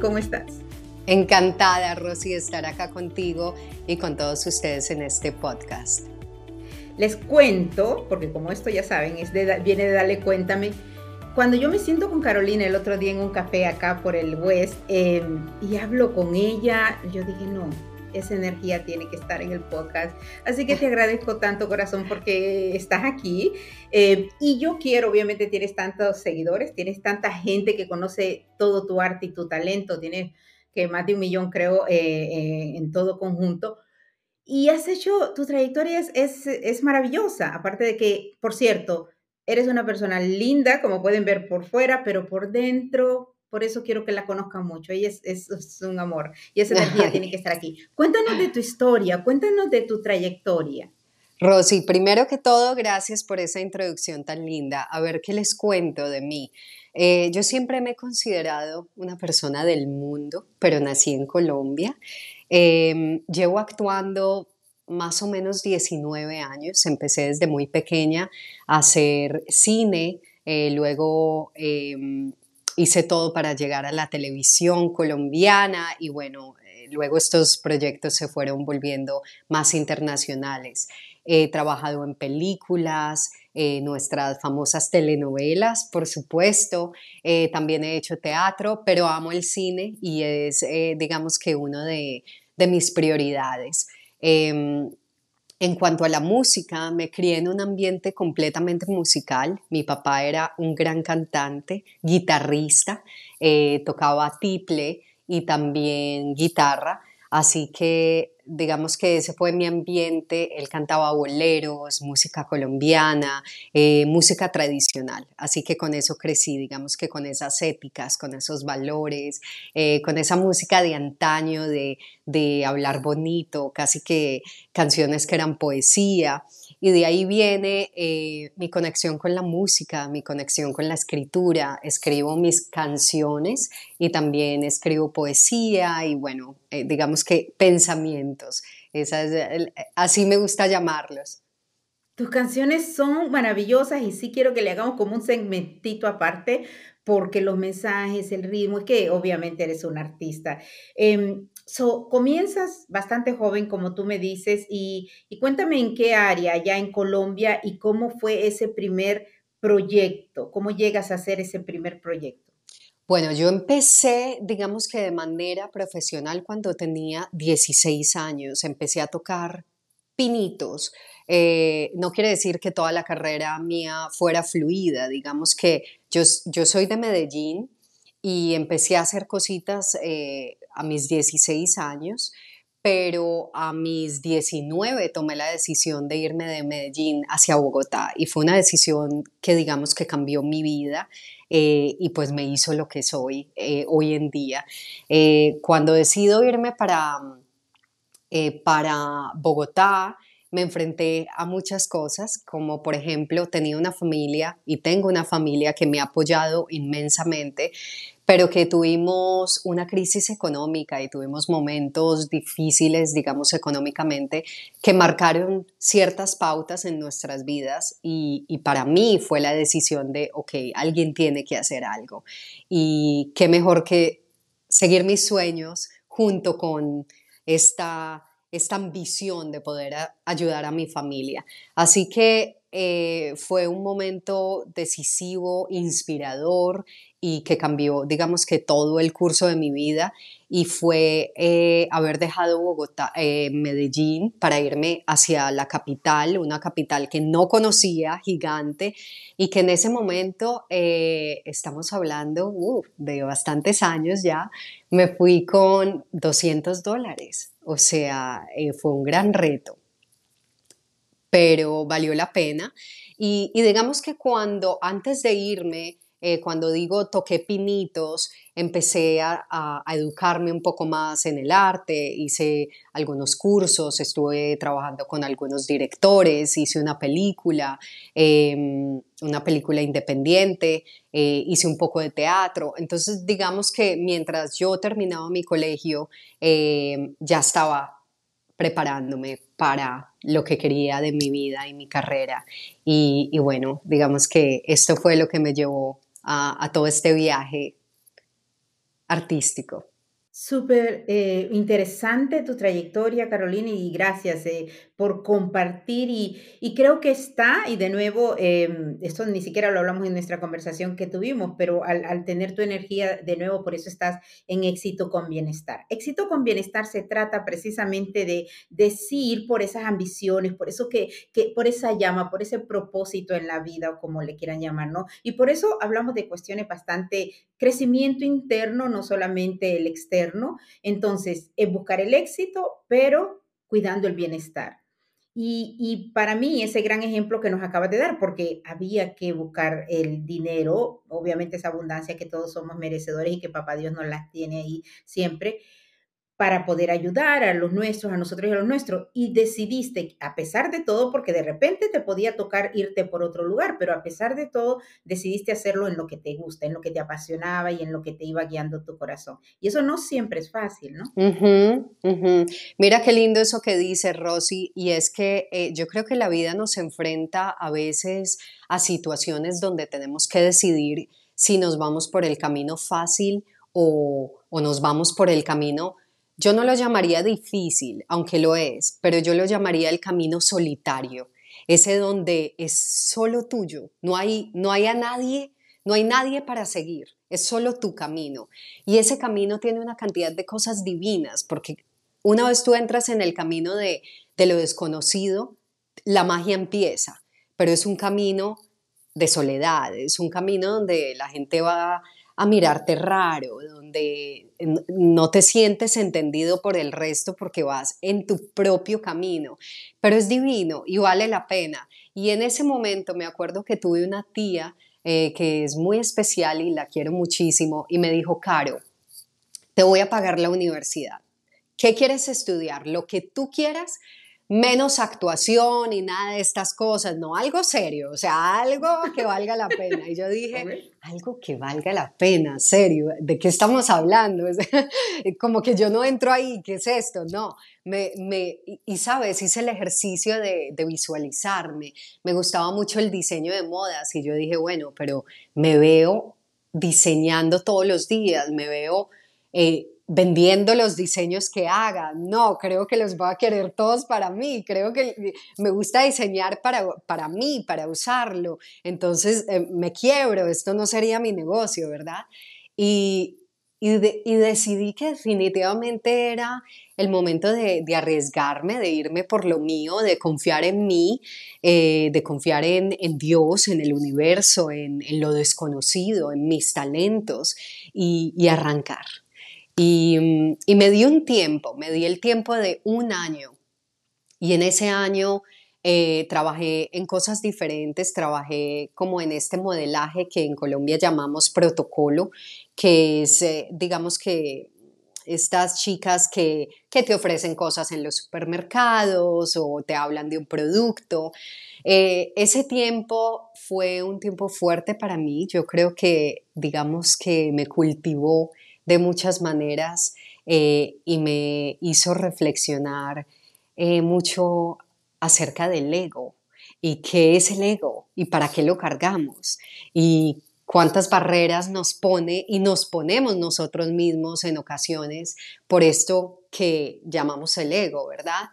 ¿Cómo estás? Encantada, Rosy, de estar acá contigo y con todos ustedes en este podcast. Les cuento, porque como esto ya saben, es de, viene de Dale Cuéntame. Cuando yo me siento con Carolina el otro día en un café acá por el West eh, y hablo con ella, yo dije, no, esa energía tiene que estar en el podcast. Así que te agradezco tanto, corazón, porque estás aquí. Eh, y yo quiero, obviamente, tienes tantos seguidores, tienes tanta gente que conoce todo tu arte y tu talento, tienes que más de un millón, creo, eh, eh, en todo conjunto. Y has hecho, tu trayectoria es, es, es maravillosa, aparte de que, por cierto, eres una persona linda, como pueden ver por fuera, pero por dentro, por eso quiero que la conozcan mucho. Ella es, es, es un amor y esa energía tiene que estar aquí. Cuéntanos de tu historia, cuéntanos de tu trayectoria. Rosy, primero que todo, gracias por esa introducción tan linda. A ver qué les cuento de mí. Eh, yo siempre me he considerado una persona del mundo, pero nací en Colombia. Eh, llevo actuando más o menos 19 años. Empecé desde muy pequeña a hacer cine, eh, luego em, hice todo para llegar a la televisión colombiana y bueno, eh, luego estos proyectos se fueron volviendo más internacionales. He trabajado en películas, eh, nuestras famosas telenovelas, por supuesto. Eh, también he hecho teatro, pero amo el cine y es, eh, digamos que, uno de, mis prioridades. Em, en cuanto a la música, me crié en un ambiente completamente musical. Mi papá era un gran cantante, guitarrista, eh, tocaba tiple y también guitarra, así que digamos que ese fue mi ambiente, él cantaba boleros, música colombiana, eh, música tradicional, así que con eso crecí, digamos que con esas éticas, con esos valores, eh, con esa música de antaño, de, de hablar bonito, casi que canciones que eran poesía. Y de ahí viene eh, mi conexión con la música, mi conexión con la escritura. Escribo mis canciones y también escribo poesía y bueno, eh, digamos que pensamientos. Esa es, así me gusta llamarlos. Tus canciones son maravillosas y sí quiero que le hagamos como un segmentito aparte porque los mensajes, el ritmo, es que obviamente eres un artista. Eh, so, comienzas bastante joven, como tú me dices, y, cuéntame en qué área, ya en Colombia, y cómo fue ese primer proyecto, cómo llegas a hacer ese primer proyecto. Bueno, yo empecé, digamos que de manera profesional cuando tenía 16 años, empecé a tocar pinitos, eh, no quiere decir que toda la carrera mía fuera fluida, digamos que yo, yo soy de Medellín y empecé a hacer cositas eh, a mis 16 años, pero a mis 19 tomé la decisión de irme de Medellín hacia Bogotá y fue una decisión que digamos que cambió mi vida. Eh, y pues me hizo lo que soy eh, hoy en día. Eh, cuando decido irme para, para Bogotá, me enfrenté a muchas cosas, como por ejemplo tenía una familia y tengo una familia que me ha apoyado inmensamente, pero que tuvimos una crisis económica y tuvimos momentos difíciles, digamos, económicamente, que marcaron ciertas pautas en nuestras vidas y, y para mí fue la decisión de, ok, alguien tiene que hacer algo. Y qué mejor que seguir mis sueños junto con esta esta ambición de poder ayudar a mi familia. Así que eh, fue un momento decisivo, inspirador y que cambió, digamos que todo el curso de mi vida y fue eh, haber dejado Bogotá, eh, Medellín para irme hacia la capital, una capital que no conocía, gigante, y que en ese momento, estamos hablando uh, de bastantes años ya, me fui con 200 dólares, o sea, fue un gran reto pero valió la pena. Y, digamos que cuando, antes de irme, eh, cuando digo toqué pinitos, empecé a, educarme un poco más en el arte, hice algunos cursos, estuve trabajando con algunos directores, hice una película, em, una película independiente, eh, hice un poco de teatro. Entonces, digamos que mientras yo terminaba mi colegio, em, ya estaba preparándome para lo que quería de mi vida y mi carrera. Y, bueno, digamos que esto fue lo que me llevó a todo este viaje artístico. Súper eh, interesante tu trayectoria, Carolina, y gracias eh, por compartir. Y, creo que está, y de nuevo, em, esto ni siquiera lo hablamos en nuestra conversación que tuvimos, pero al, tener tu energía, de nuevo, por eso estás en éxito con bienestar. Éxito con bienestar se trata precisamente de decir por esas ambiciones, por eso que, que, por esa llama, por ese propósito en la vida, o como le quieran llamar, ¿no? Y por eso hablamos de cuestiones bastante crecimiento interno, no solamente el externo entonces, es buscar el éxito, pero cuidando el bienestar. Y, para mí ese gran ejemplo que nos acabas de dar, porque había que buscar el dinero, obviamente esa abundancia que todos somos merecedores y que papá Dios nos las tiene ahí siempre, para poder ayudar a los nuestros, a nosotros y a los nuestros. Y decidiste, a pesar de todo, porque de repente te podía tocar irte por otro lugar, pero a pesar de todo, decidiste hacerlo en lo que te gusta, en lo que te apasionaba y en lo que te iba guiando tu corazón. Y eso no siempre es fácil, ¿no? Mira qué lindo eso que dice Rosy, y es que eh, yo creo que la vida nos enfrenta a veces a situaciones donde tenemos que decidir si nos vamos por el camino fácil o, o nos vamos por el camino yo no lo llamaría difícil, aunque lo es, pero yo lo llamaría el camino solitario, ese donde es solo tuyo, no hay, no hay a nadie, no hay nadie para seguir, es solo tu camino. Y ese camino tiene una cantidad de cosas divinas, porque una vez tú entras en el camino de, de lo desconocido, la magia empieza, pero es un camino de soledad, es un camino donde la gente va a mirarte raro, donde no te sientes entendido por el resto porque vas en tu propio camino, pero es divino y vale la pena. Y en ese momento me acuerdo que tuve una tía eh, que es muy especial y la quiero muchísimo y me dijo, Caro, te voy a pagar la universidad. ¿Qué quieres estudiar? Lo que tú quieras, menos actuación y nada de estas cosas, no, algo serio, o sea, algo que valga la pena. Y yo dije, algo que valga la pena, serio, ¿de qué estamos hablando? Como que yo no entro ahí, ¿qué es esto? No, me, me, y sabes, hice el ejercicio de, de visualizarme, me gustaba mucho el diseño de modas y yo dije, bueno, pero me veo diseñando todos los días, me veo... Eh, vendiendo los diseños que haga. No, creo que los voy a querer todos para mí. Creo que me gusta diseñar para, para mí, para usarlo. Entonces eh, me quiebro, esto no sería mi negocio, ¿verdad? Y, y, decidí que definitivamente era el momento de, arriesgarme, de irme por lo mío, de confiar en mí, eh, de confiar en, Dios, en el universo, en, lo desconocido, en mis talentos y arrancar. Mm, y, me di un tiempo, me di el tiempo de un año. Y en ese año eh, trabajé en cosas diferentes, trabajé como en este modelaje que en Colombia llamamos protocolo, que es, eh, digamos que estas chicas que, que, te ofrecen cosas en los supermercados o te hablan de un producto. Eh, ese tiempo fue un tiempo fuerte para mí. Yo creo que, digamos que me cultivó de muchas maneras eh, y me hizo reflexionar eh, mucho acerca del ego y qué es el ego y para qué lo cargamos y cuántas barreras nos pone y nos ponemos nosotros mismos en ocasiones por esto que llamamos el ego, ¿verdad?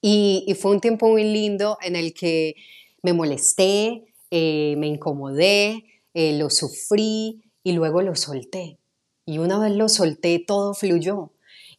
Y, fue un tiempo muy lindo en el que me molesté, eh, me incomodé, lo sufrí y luego lo solté. Y una vez lo solté, todo fluyó.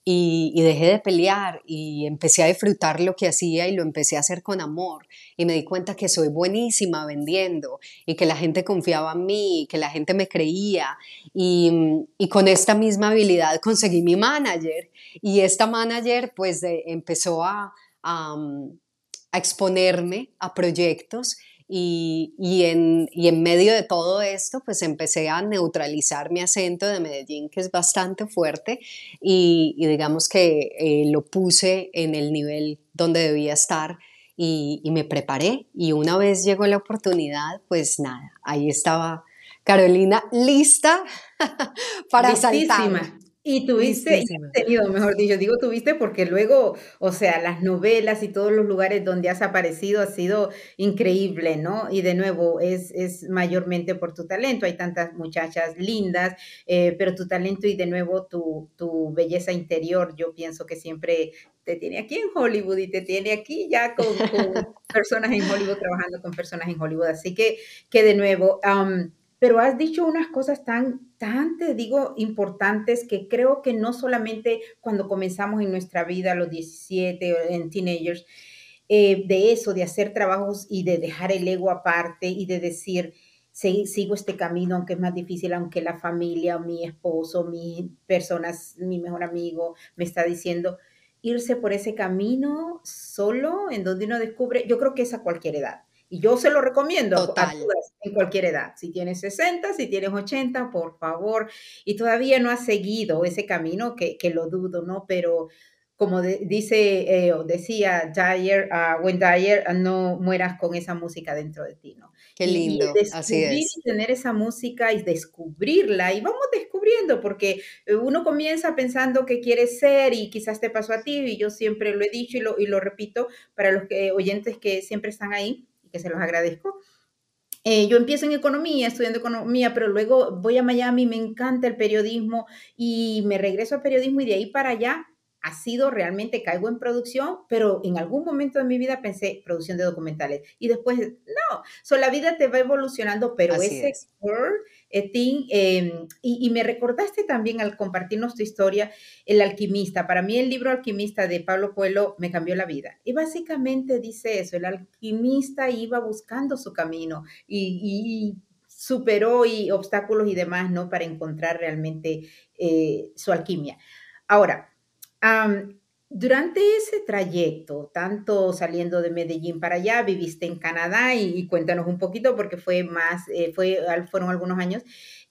Y, dejé de pelear y empecé a disfrutar lo que hacía y lo empecé a hacer con amor. Y me di cuenta que soy buenísima vendiendo y que la gente confiaba en mí, que la gente me creía. Y, con esta misma habilidad conseguí mi manager y esta manager pues empezó a, a exponerme a proyectos y, en, en, medio de todo esto, pues empecé a neutralizar mi acento de Medellín, que es bastante fuerte, y, digamos que eh, lo puse en el nivel donde debía estar y, me preparé. Y una vez llegó la oportunidad, pues nada, ahí estaba Carolina lista para saltar. Y tuviste, tenido, mejor dicho, digo tuviste porque luego, o sea, las novelas y todos los lugares donde has aparecido ha sido increíble, ¿no? Y de nuevo, es, es mayormente por tu talento. Hay tantas muchachas lindas, eh, pero tu talento y de nuevo tu, tu belleza interior, yo pienso que siempre te tiene aquí en Hollywood y te tiene aquí ya con, personas en Hollywood, trabajando con personas en Hollywood. Así que, que de nuevo, pero has dicho unas cosas tan, tan, te digo, importantes que creo que no solamente cuando comenzamos en nuestra vida a los 17 en teenagers, eh, de eso, de hacer trabajos y de dejar el ego aparte y de decir, sigo este camino, aunque es más difícil, aunque la familia, mi esposo, mis personas, mi mejor amigo me está diciendo, irse por ese camino solo, en donde uno descubre, yo creo que es a cualquier edad. Y yo se lo recomiendo a todas, en cualquier edad. Si tienes 60, si tienes 80, por favor. Y todavía no has seguido ese camino, que, que lo dudo, ¿no? Pero como dice eh, o decía Dyer, uh, Dyer, ah, no mueras con esa música dentro de ti, ¿no? Qué lindo, así es. Y tener esa música y descubrirla, y vamos descubriendo, porque eh, uno comienza pensando que quiere ser y quizás te pasó a ti, y yo siempre lo he dicho y lo, y lo repito para los que, oyentes que siempre están ahí, que se los agradezco. Eh, yo empiezo en economía, estudiando economía, pero luego voy a Miami, me encanta el periodismo y me regreso a periodismo y de ahí para allá ha sido realmente, caigo en producción, pero en algún momento de mi vida pensé producción de documentales y después, no, so, la vida te va evolucionando, pero ese es. Em, y, me recordaste también al compartirnos tu historia, El alquimista. Para mí el libro Alquimista de Pablo Coelho me cambió la vida. Y básicamente dice eso, el alquimista iba buscando su camino y, superó y obstáculos y demás, ¿no? Para encontrar realmente eh, su alquimia. Ahora, durante ese trayecto, tanto saliendo de Medellín para allá, viviste en Canadá y, cuéntanos un poquito porque fue más, eh, fue, fueron algunos años,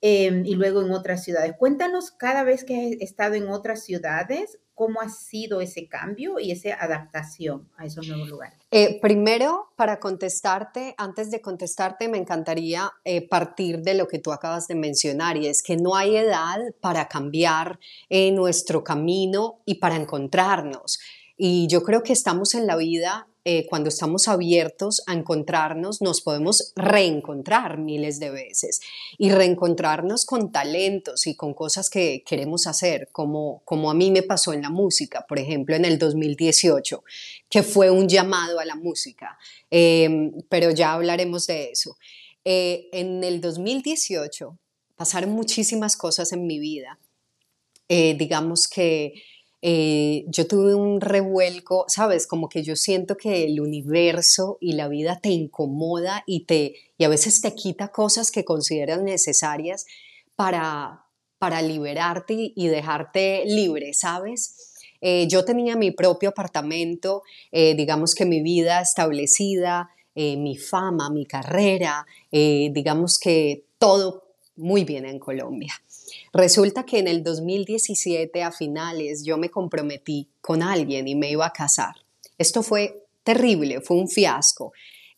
em, y luego en otras ciudades. Cuéntanos cada vez que has estado en otras ciudades, cómo ha sido ese cambio y esa adaptación a esos nuevos lugares. Eh, primero, para contestarte, antes de contestarte, me encantaría eh, partir de lo que tú acabas de mencionar y es que no hay edad para cambiar eh, nuestro camino y para encontrarnos. Y yo creo que estamos en la vida eh, cuando estamos abiertos a encontrarnos, nos podemos reencontrar miles de veces y reencontrarnos con talentos y con cosas que queremos hacer, como, como a mí me pasó en la música, por ejemplo, en el 2018, que fue un llamado a la música, em, pero ya hablaremos de eso. Eh, en el 2018 pasaron muchísimas cosas en mi vida. Eh, digamos que eh, yo tuve un revuelco, ¿sabes? Como que yo siento que el universo y la vida te incomoda y, te, y a veces te quita cosas que consideras necesarias para, para liberarte y dejarte libre, ¿sabes? Eh, yo tenía mi propio apartamento, eh, digamos que mi vida establecida, mi fama, mi carrera, digamos que todo muy bien en Colombia. Resulta que en el 2017 a finales yo me comprometí con alguien y me iba a casar. Esto fue terrible, fue un fiasco.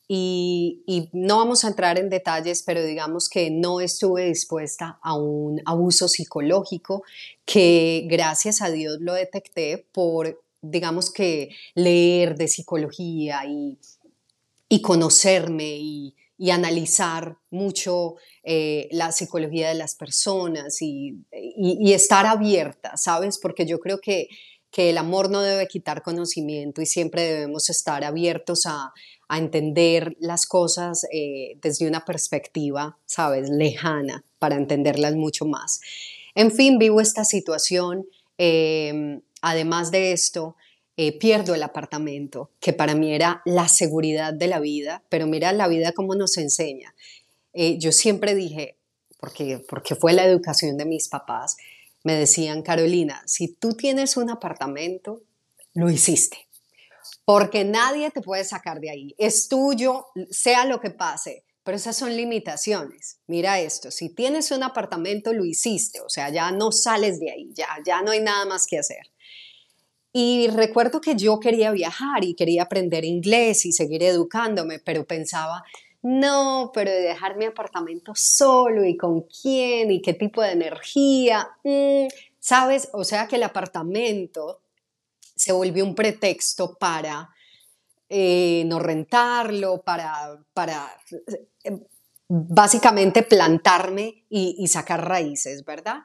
y, no vamos a entrar en detalles, pero digamos que no estuve dispuesta a un abuso psicológico que gracias a Dios lo detecté por, digamos que, leer de psicología y, y conocerme y, y analizar mucho eh, la psicología de las personas y, estar abierta, ¿sabes? Porque yo creo que, que, el amor no debe quitar conocimiento y siempre debemos estar abiertos a, a entender las cosas eh, desde una perspectiva, ¿sabes? Lejana, para entenderlas mucho más. En fin, vivo esta situación. Em, además de esto, eh, pierdo el apartamento, que para mí era la seguridad de la vida, pero mira la vida como nos enseña. Eh, yo siempre dije, porque, porque fue la educación de mis papás, me decían, Carolina, si tú tienes un apartamento, lo hiciste, porque nadie te puede sacar de ahí, es tuyo, sea lo que pase. Pero esas son limitaciones. Mira esto, si tienes un apartamento, lo hiciste, o sea, ya no sales de ahí, ya, ya no hay nada más que hacer. Y recuerdo que yo quería viajar y quería aprender inglés y seguir educándome, pero pensaba, no, pero de dejar mi apartamento solo y con quién y qué tipo de energía, mm, ¿sabes? O sea que el apartamento se volvió un pretexto para eh, no rentarlo, para, para eh, básicamente plantarme y sacar raíces, ¿verdad?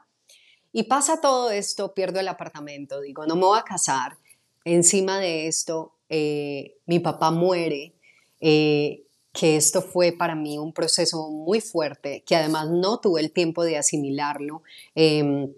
Y pasa todo esto, pierdo el apartamento, digo, no me voy a casar. Encima de esto, eh, mi papá muere, eh, que esto fue para mí un proceso muy fuerte, que además no tuve el tiempo de asimilarlo, em,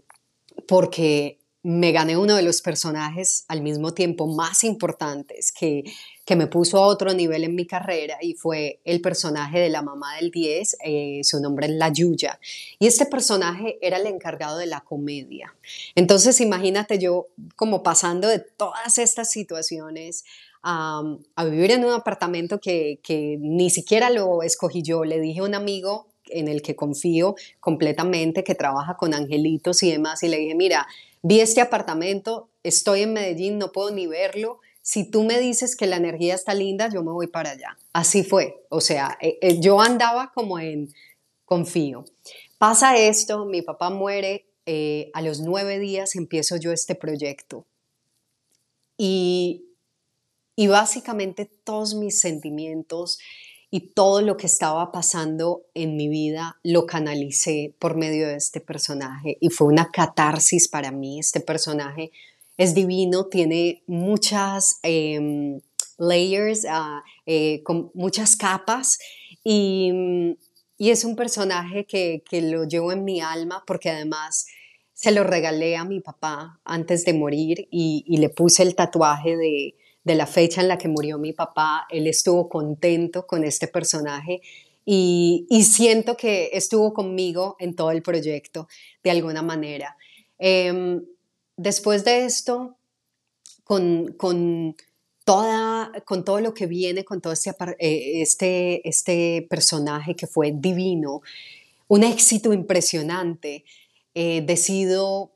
porque me gané uno de los personajes al mismo tiempo más importantes que, que me puso a otro nivel en mi carrera y fue el personaje de la mamá del 10, eh, su nombre es La Yuya. Y este personaje era el encargado de la comedia. Entonces imagínate yo como pasando de todas estas situaciones a vivir en un apartamento que, que ni siquiera lo escogí yo. Le dije a un amigo en el que confío completamente, que trabaja con angelitos y demás, y le dije, mira, vi este apartamento, estoy en Medellín, no puedo ni verlo. Si tú me dices que la energía está linda, yo me voy para allá. Así fue. O sea, eh, eh, yo andaba como en confío. Pasa esto, mi papá muere, eh, a los nueve días empiezo yo este proyecto. Y, y básicamente todos mis sentimientos, y todo lo que estaba pasando en mi vida lo canalicé por medio de este personaje y fue una catarsis para mí. Este personaje es divino, tiene muchas em, layers, ah, eh, con muchas capas y, es un personaje que, lo llevo en mi alma porque además se lo regalé a mi papá antes de morir y le puse el tatuaje de de la fecha en la que murió mi papá, él estuvo contento con este personaje y, siento que estuvo conmigo en todo el proyecto de alguna manera. Em, después de esto, con, toda, con todo lo que viene, con todo este, eh, este, este personaje que fue divino, un éxito impresionante, eh, decido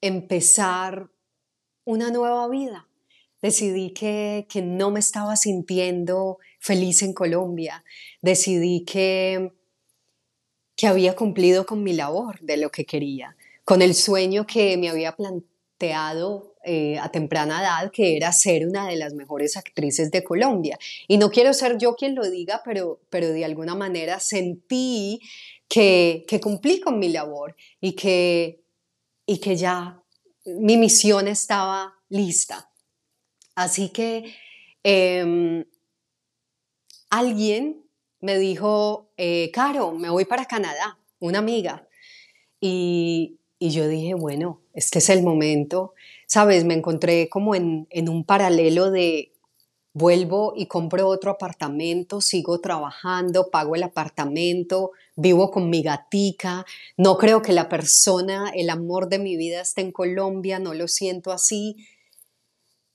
empezar una nueva vida decidí que, no me estaba sintiendo feliz en Colombia, decidí que, que había cumplido con mi labor de lo que quería, con el sueño que me había planteado eh, a temprana edad, que era ser una de las mejores actrices de Colombia. Y no quiero ser yo quien lo diga, pero, pero de alguna manera sentí que, que cumplí con mi labor y que, y que ya mi misión estaba lista. Así que em, alguien me dijo, eh, Caro, me voy para Canadá, una amiga. Y, yo dije, bueno, este es el momento. Sabes, me encontré como en, en un paralelo de vuelvo y compro otro apartamento, sigo trabajando, pago el apartamento, vivo con mi gatica, no creo que la persona, el amor de mi vida esté en Colombia, no lo siento así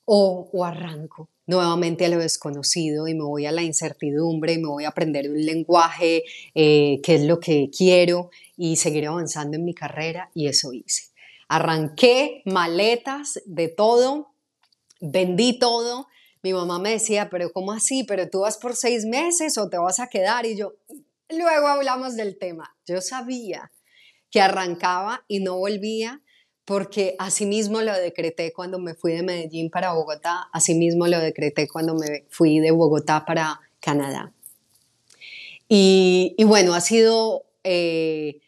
o, arranco nuevamente a lo desconocido y me voy a la incertidumbre y me voy a aprender un lenguaje eh, que es lo que quiero y seguir avanzando en mi carrera y eso hice. Arranqué maletas de todo, vendí todo, mi mamá me decía, pero ¿cómo así? ¿Pero tú vas por seis meses o te vas a quedar? Y yo, luego hablamos del tema. Yo sabía que arrancaba y no volvía porque asimismo lo decreté cuando me fui de Medellín para Bogotá, asimismo lo decreté cuando me fui de Bogotá para Canadá. Y, bueno, ha sido, eh,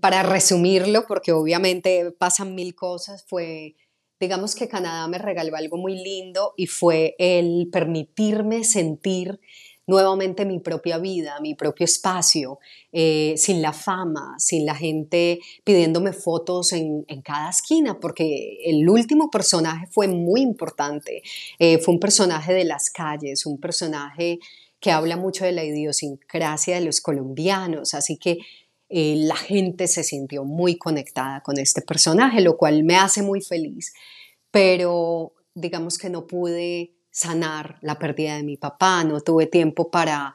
para resumirlo, porque obviamente pasan mil cosas, fue, digamos que Canadá me regaló algo muy lindo y fue el permitirme sentir nuevamente mi propia vida, mi propio espacio, eh, sin la fama, sin la gente pidiéndome fotos en, cada esquina, porque el último personaje fue muy importante. Eh, fue un personaje de las calles, un personaje que habla mucho de la idiosincrasia de los colombianos, así que eh, la gente se sintió muy conectada con este personaje, lo cual me hace muy feliz, pero digamos que no pude sanar la pérdida de mi papá, no tuve tiempo para,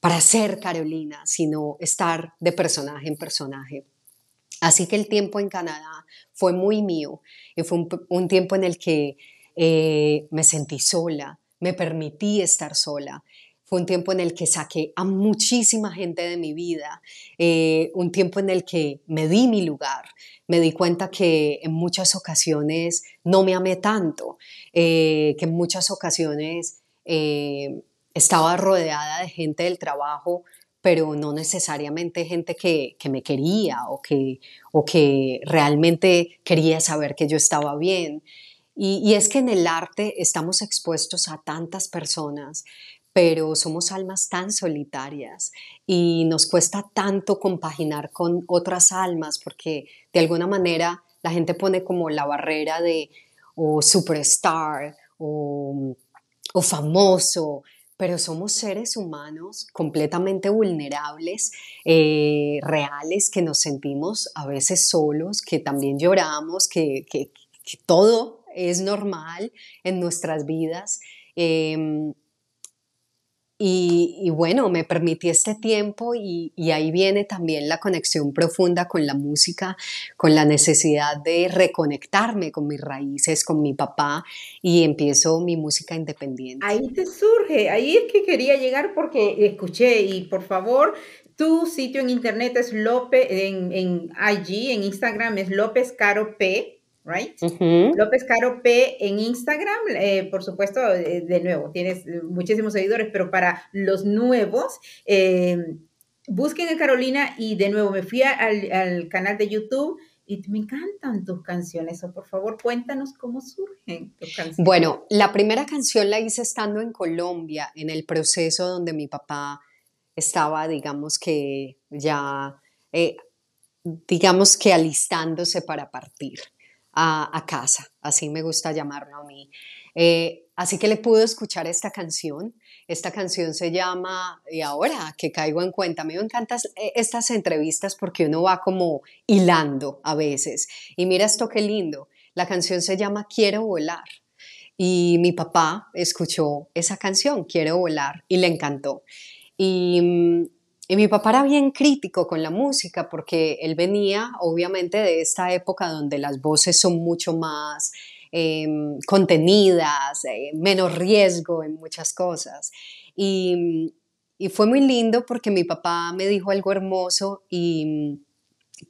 para ser Carolina, sino estar de personaje en personaje. Así que el tiempo en Canadá fue muy mío y fue un, tiempo en el que eh, me sentí sola, me permití estar sola. Fue un tiempo en el que saqué a muchísima gente de mi vida, eh, un tiempo en el que me di mi lugar, me di cuenta que en muchas ocasiones no me amé tanto, eh, que en muchas ocasiones eh, estaba rodeada de gente del trabajo, pero no necesariamente gente que, me quería o que, o que realmente quería saber que yo estaba bien. Y, es que en el arte estamos expuestos a tantas personas pero somos almas tan solitarias y nos cuesta tanto compaginar con otras almas porque de alguna manera la gente pone como la barrera de o superstar o, o famoso, pero somos seres humanos completamente vulnerables, eh, reales, que nos sentimos a veces solos, que también lloramos, que, que, todo es normal en nuestras vidas. Em, y, bueno, me permití este tiempo y, ahí viene también la conexión profunda con la música, con la necesidad de reconectarme con mis raíces, con mi papá y empiezo mi música independiente. Ahí te surge, ahí es que quería llegar porque escuché y por favor, tu sitio en internet es López, en, en IG, en Instagram es López Caro P right? López Caro P en Instagram, eh, por supuesto, eh, de nuevo, tienes muchísimos seguidores, pero para los nuevos, em, busquen a Carolina y de nuevo me fui al, canal de YouTube y me encantan tus canciones, o por favor cuéntanos cómo surgen tus canciones. Bueno, la primera canción la hice estando en Colombia, en el proceso donde mi papá estaba, digamos que ya, eh, digamos que alistándose para partir a, casa, así me gusta llamarlo a mí. Eh, así que le pude escuchar esta canción. Esta canción se llama, y ahora que caigo en cuenta, me encantan eh, estas entrevistas porque uno va como hilando a veces. Y mira esto qué lindo. La canción se llama Quiero volar. Y mi papá escuchó esa canción, Quiero volar, y le encantó. Y mm, y mi papá era bien crítico con la música porque él venía obviamente de esta época donde las voces son mucho más em, contenidas, eh, menos riesgo en muchas cosas. Y, fue muy lindo porque mi papá me dijo algo hermoso y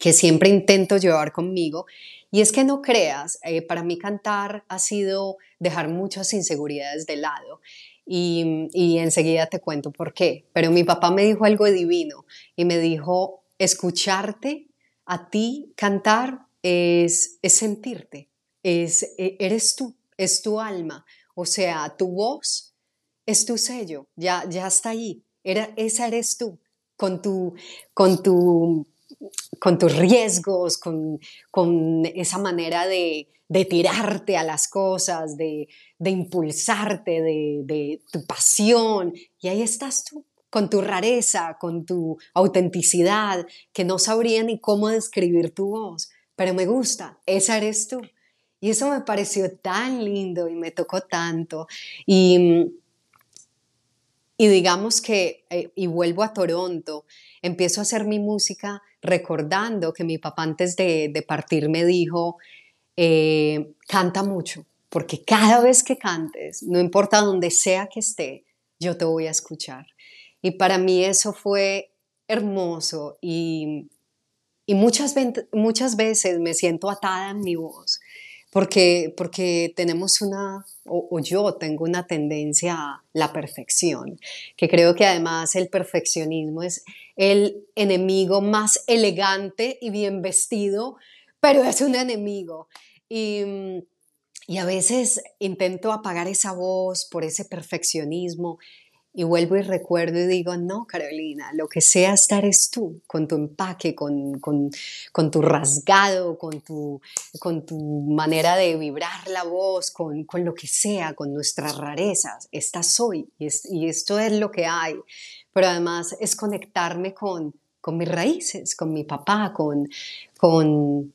que siempre intento llevar conmigo. Y es que no creas, eh, para mí cantar ha sido dejar muchas inseguridades de lado. Y, enseguida te cuento por qué. Pero mi papá me dijo algo divino y me dijo, escucharte a ti cantar es, es sentirte, es, e, eres tú, es tu alma. O sea, tu voz es tu sello, ya, ya está ahí. Esa eres tú, con tu, con tu con tus riesgos, con, con esa manera de, de, tirarte a las cosas, de, de impulsarte, de, de, tu pasión. Y ahí estás tú, con tu rareza, con tu autenticidad, que no sabría ni cómo describir tu voz, pero me gusta, esa eres tú. Y eso me pareció tan lindo y me tocó tanto. Y, y digamos que, eh, y vuelvo a Toronto, empiezo a hacer mi música recordando que mi papá antes de, partir me dijo, eh, canta mucho, porque cada vez que cantes, no importa donde sea que esté, yo te voy a escuchar. Y para mí eso fue hermoso y, y muchas, muchas veces me siento atada en mi voz porque, porque tenemos una, o, yo tengo una tendencia a la perfección, que creo que además el perfeccionismo es el enemigo más elegante y bien vestido, pero es un enemigo. Y, y a veces intento apagar esa voz por ese perfeccionismo y vuelvo y recuerdo y digo, no, Carolina, lo que sea estar es tú, con tu empaque, con, con, con tu rasgado, con tu, con tu manera de vibrar la voz, con, lo que sea, con nuestras rarezas. Esta soy y, y, esto es lo que hay. Pero además es conectarme con, con mis raíces, con mi papá, con, con,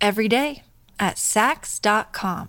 every day at Sax.com.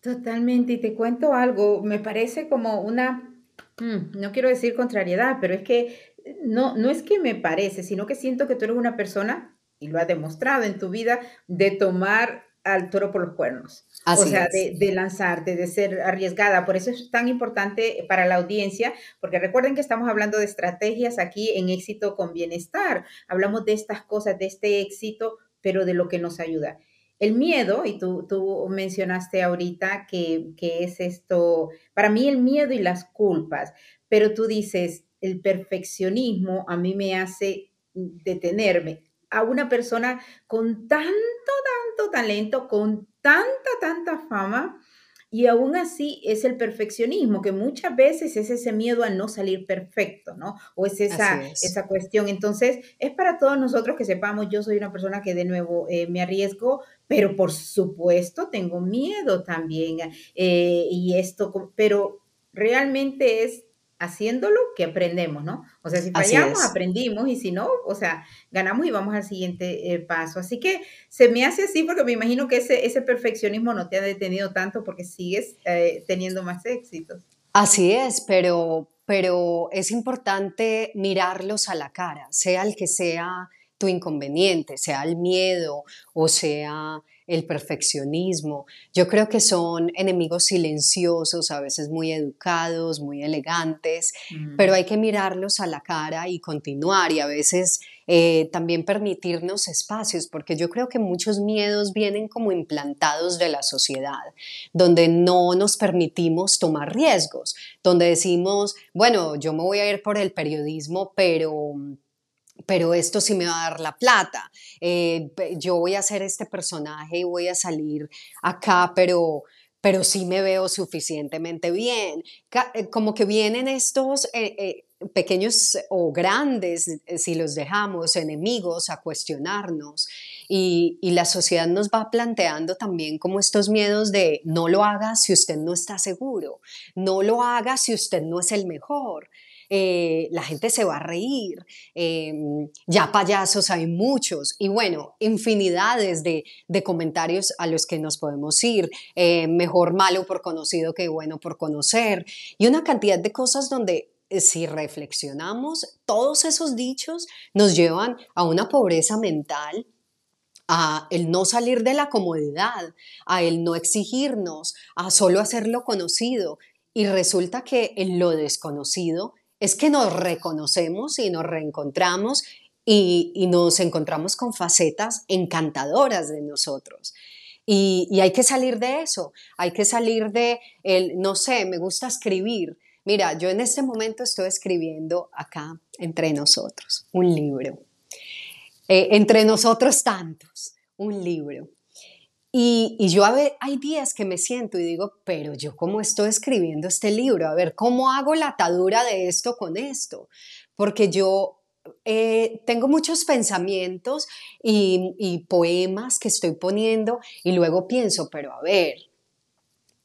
Totalmente, y te cuento algo, me parece como una, mm, no quiero decir contrariedad, pero es que no, no es que me parece, sino que siento que tú eres una persona, y lo has demostrado en tu vida, de tomar al toro por los cuernos. o sea, de, de, lanzarte, de ser arriesgada. Por eso es tan importante para la audiencia, porque recuerden que estamos hablando de estrategias aquí en éxito con bienestar. Hablamos de estas cosas, de este éxito, pero de lo que nos ayuda. El miedo, y tú, tú mencionaste ahorita que, que es esto, para mí el miedo y las culpas, pero tú dices, el perfeccionismo a mí me hace detenerme. A una persona con tanto, tanto talento, con tanta, tanta fama, y aún así es el perfeccionismo, que muchas veces es ese miedo a no salir perfecto, ¿no? O es esa, esa cuestión. Entonces, es para todos nosotros que sepamos, yo soy una persona que de nuevo eh, me arriesgo, pero por supuesto tengo miedo también. Eh, y esto, pero realmente es haciéndolo que aprendemos, ¿no? O sea, si fallamos, aprendimos y si no, o sea, ganamos y vamos al siguiente eh, paso. Así que se me hace así porque me imagino que ese, ese perfeccionismo no te ha detenido tanto porque sigues eh, teniendo más éxitos. Así es, pero, pero es importante mirarlos a la cara, sea el que sea tu inconveniente, sea el miedo o sea el perfeccionismo. Yo creo que son enemigos silenciosos, a veces muy educados, muy elegantes, mm. pero hay que mirarlos a la cara y continuar y a veces eh, también permitirnos espacios, porque yo creo que muchos miedos vienen como implantados de la sociedad, donde no nos permitimos tomar riesgos, donde decimos, bueno, yo me voy a ir por el periodismo, pero pero esto sí me va a dar la plata. Eh, yo voy a hacer este personaje y voy a salir acá, pero, pero sí me veo suficientemente bien. Eh, como que vienen estos eh, pequeños o grandes, si los dejamos, enemigos a cuestionarnos. Y, y, la sociedad nos va planteando también como estos miedos de no lo haga si usted no está seguro, no lo haga si usted no es el mejor. Eh, la gente se va a reír, em, ya payasos hay muchos y bueno, infinidades de, comentarios a los que nos podemos ir, eh, mejor malo por conocido que bueno por conocer y una cantidad de cosas donde eh, si reflexionamos, todos esos dichos nos llevan a una pobreza mental, a el no salir de la comodidad, a el no exigirnos, a solo hacerlo conocido. Y resulta que en lo desconocido es que nos reconocemos y nos reencontramos y, nos encontramos con facetas encantadoras de nosotros. Y, hay que salir de eso, hay que salir de el, no sé, me gusta escribir. Mira, yo en este momento estoy escribiendo acá, entre nosotros, un libro. Eh, entre nosotros tantos, un libro. Y, y, yo a ver, hay días que me siento y digo, pero yo cómo estoy escribiendo este libro, a ver, ¿cómo hago la atadura de esto con esto? Porque yo eh, tengo muchos pensamientos y, poemas que estoy poniendo y luego pienso, pero a ver,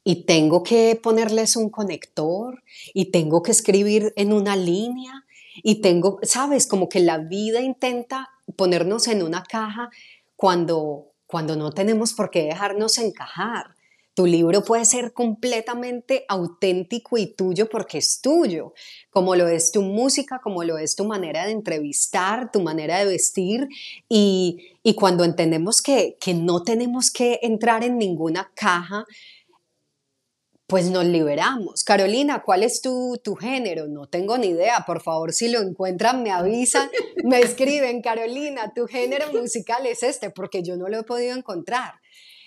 y tengo que ponerles un conector y tengo que escribir en una línea y tengo, sabes, como que la vida intenta ponernos en una caja cuando, cuando no tenemos por qué dejarnos encajar. Tu libro puede ser completamente auténtico y tuyo porque es tuyo, como lo es tu música, como lo es tu manera de entrevistar, tu manera de vestir. Y, cuando entendemos que, que no tenemos que entrar en ninguna caja, pues nos liberamos. Carolina, ¿cuál es tu, tu, género? No tengo ni idea. Por favor, si lo encuentran, me avisan, me escriben, Carolina, tu género musical es este, porque yo no lo he podido encontrar.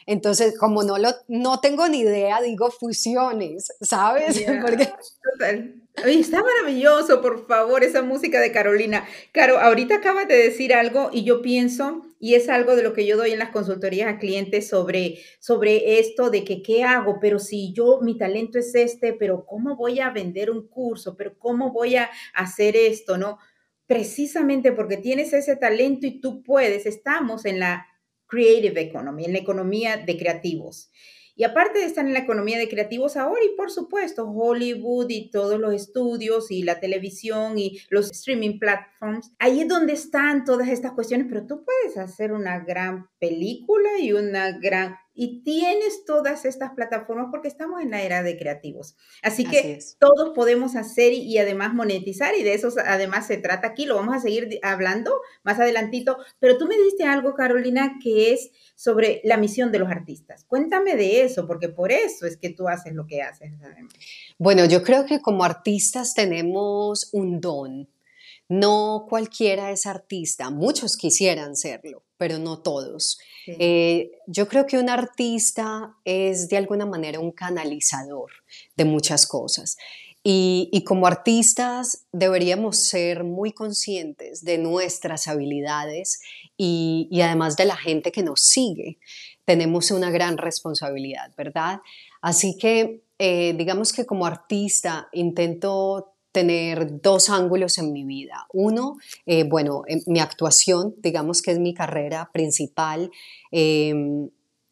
Entonces, como no, lo, no tengo ni idea, digo fusiones, ¿sabes? Porque... Total. está maravilloso, por favor, esa música de Carolina. Caro, ahorita acabas de decir algo y yo pienso, y es algo de lo que yo doy en las consultorías a clientes sobre, sobre esto de que qué hago, pero si yo, mi talento es este, pero ¿cómo voy a vender un curso? ¿Pero cómo voy a hacer esto? ¿No? Precisamente porque tienes ese talento y tú puedes, estamos en la creative economy, en la economía de creativos. Y aparte de estar en la economía de creativos ahora, y por supuesto, Hollywood y todos los estudios y la televisión y los streaming platforms, ahí es donde están todas estas cuestiones, pero tú puedes hacer una gran película y una gran y tienes todas estas plataformas porque estamos en la era de creativos. Así que todos podemos hacer y, además monetizar y de eso además se trata aquí, lo vamos a seguir hablando más adelantito, pero tú me diste algo, Carolina, que es sobre la misión de los artistas. Cuéntame de eso, porque por eso es que tú haces lo que haces. Bueno, yo creo que como artistas tenemos un don. No cualquiera es artista, muchos quisieran serlo, pero no todos. Eh, yo creo que un artista es de alguna manera un canalizador de muchas cosas. Y, como artistas deberíamos ser muy conscientes de nuestras habilidades y, además de la gente que nos sigue. Tenemos una gran responsabilidad, ¿verdad? Así que eh, digamos que como artista intento tener dos ángulos en mi vida. Uno, eh, bueno, mi actuación, digamos que es mi carrera principal. Em,